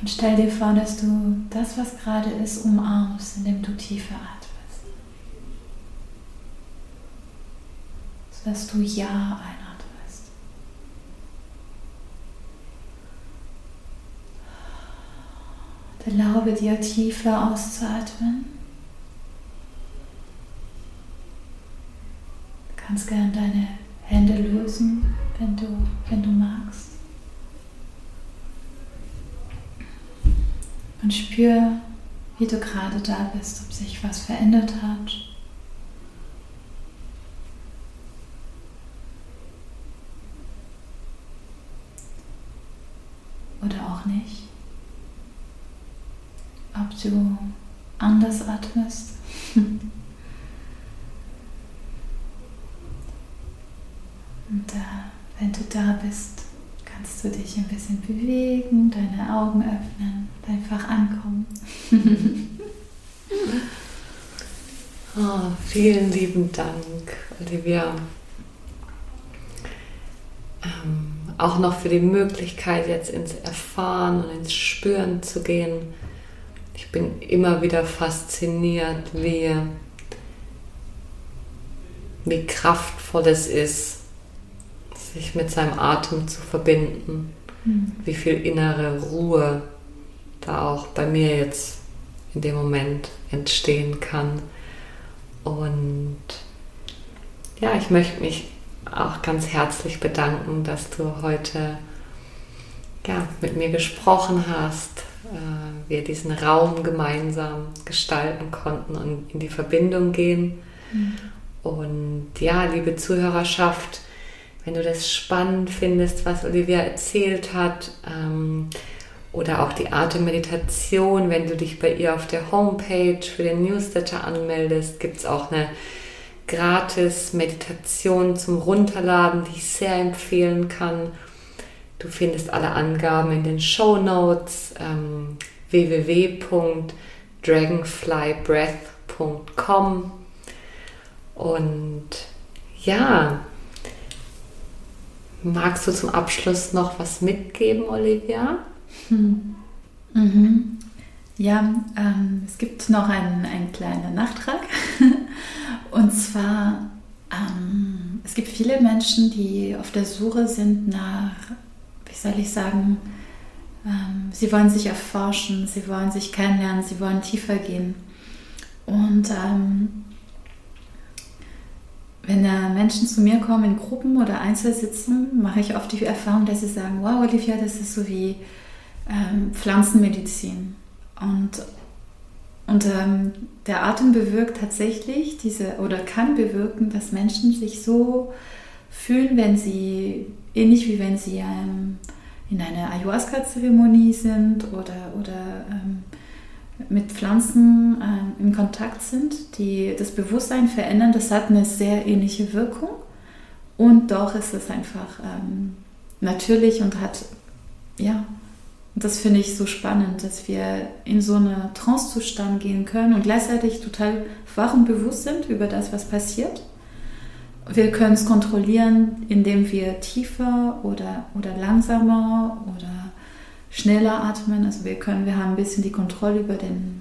Und stell dir vor, dass du das, was gerade ist, umarmst, indem du tiefer atmest. Sodass du Ja ein Erlaube dir tiefer auszuatmen. Du kannst gerne deine Hände lösen, wenn du, wenn du magst. Und spür, wie du gerade da bist, ob sich was verändert hat. Oder auch nicht ob du anders atmest. Und äh, wenn du da bist, kannst du dich ein bisschen bewegen, deine Augen öffnen, einfach ankommen. oh, vielen lieben Dank, Olivia. Ähm, auch noch für die Möglichkeit, jetzt ins Erfahren und ins Spüren zu gehen ich bin immer wieder fasziniert, wie, wie kraftvoll es ist, sich mit seinem Atem zu verbinden. Mhm. Wie viel innere Ruhe da auch bei mir jetzt in dem Moment entstehen kann. Und ja, ich möchte mich auch ganz herzlich bedanken, dass du heute ja, mit mir gesprochen hast, äh, wir diesen Raum gemeinsam gestalten konnten und in die Verbindung gehen. Mhm. Und ja, liebe Zuhörerschaft, wenn du das spannend findest, was Olivia erzählt hat, ähm, oder auch die Atemmeditation, wenn du dich bei ihr auf der Homepage für den Newsletter anmeldest, gibt es auch eine gratis Meditation zum Runterladen, die ich sehr empfehlen kann. Du findest alle Angaben in den Show Notes ähm, www.dragonflybreath.com und ja, magst du zum Abschluss noch was mitgeben, Olivia? Hm. Mhm. Ja, ähm, es gibt noch einen, einen kleinen Nachtrag. Und zwar, ähm, es gibt viele Menschen, die auf der Suche sind nach wie soll ich sagen, ähm, sie wollen sich erforschen, sie wollen sich kennenlernen, sie wollen tiefer gehen. Und ähm, wenn da Menschen zu mir kommen in Gruppen oder Einzelsitzungen, mache ich oft die Erfahrung, dass sie sagen, wow, Olivia, das ist so wie ähm, Pflanzenmedizin. Und, und ähm, der Atem bewirkt tatsächlich diese oder kann bewirken, dass Menschen sich so fühlen, wenn sie, ähnlich wie wenn sie ähm, in einer Ayahuasca-Zeremonie sind oder, oder ähm, mit Pflanzen äh, in Kontakt sind, die das Bewusstsein verändern, das hat eine sehr ähnliche Wirkung. Und doch ist es einfach ähm, natürlich und hat, ja, das finde ich so spannend, dass wir in so einen Trance-Zustand gehen können und gleichzeitig total wach und bewusst sind über das, was passiert. Wir können es kontrollieren, indem wir tiefer oder, oder langsamer oder schneller atmen. Also wir können, wir haben ein bisschen die Kontrolle über den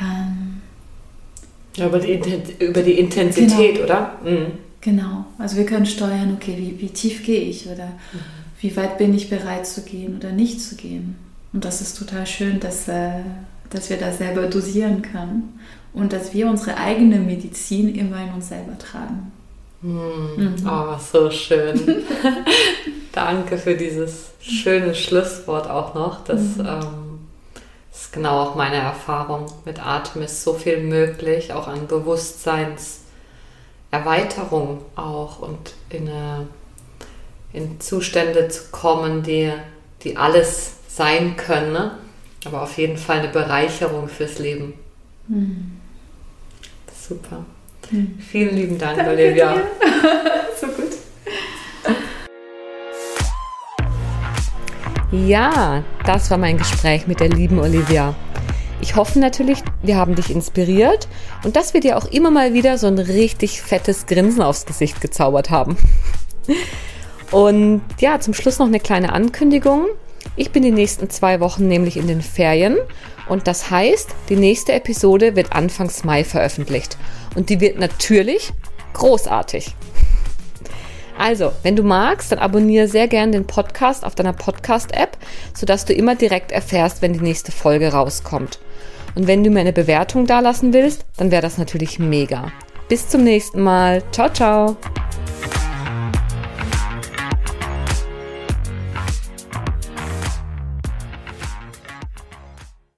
ähm, ja, über, die, über die Intensität, genau. oder? Mhm. Genau. Also wir können steuern, okay, wie, wie tief gehe ich oder mhm. Wie weit bin ich bereit zu gehen oder nicht zu gehen. Und das ist total schön, dass, äh, dass wir das selber dosieren können und dass wir unsere eigene Medizin immer in uns selber tragen. Mhm. Mhm. Oh, so schön. Danke für dieses schöne Schlusswort auch noch. Das mhm. ähm, ist genau auch meine Erfahrung. Mit Atem ist so viel möglich, auch an Bewusstseinserweiterung auch und in, eine, in Zustände zu kommen, die, die alles sein können, ne? aber auf jeden Fall eine Bereicherung fürs Leben. Mhm. Super. Mhm. Vielen lieben Dank, Danke Olivia. so gut. Ja, das war mein Gespräch mit der lieben Olivia. Ich hoffe natürlich, wir haben dich inspiriert und dass wir dir auch immer mal wieder so ein richtig fettes Grinsen aufs Gesicht gezaubert haben. Und ja, zum Schluss noch eine kleine Ankündigung. Ich bin die nächsten zwei Wochen nämlich in den Ferien und das heißt, die nächste Episode wird Anfangs Mai veröffentlicht und die wird natürlich großartig. Also, wenn du magst, dann abonniere sehr gerne den Podcast auf deiner Podcast-App, sodass du immer direkt erfährst, wenn die nächste Folge rauskommt. Und wenn du mir eine Bewertung dalassen willst, dann wäre das natürlich mega. Bis zum nächsten Mal. Ciao, ciao.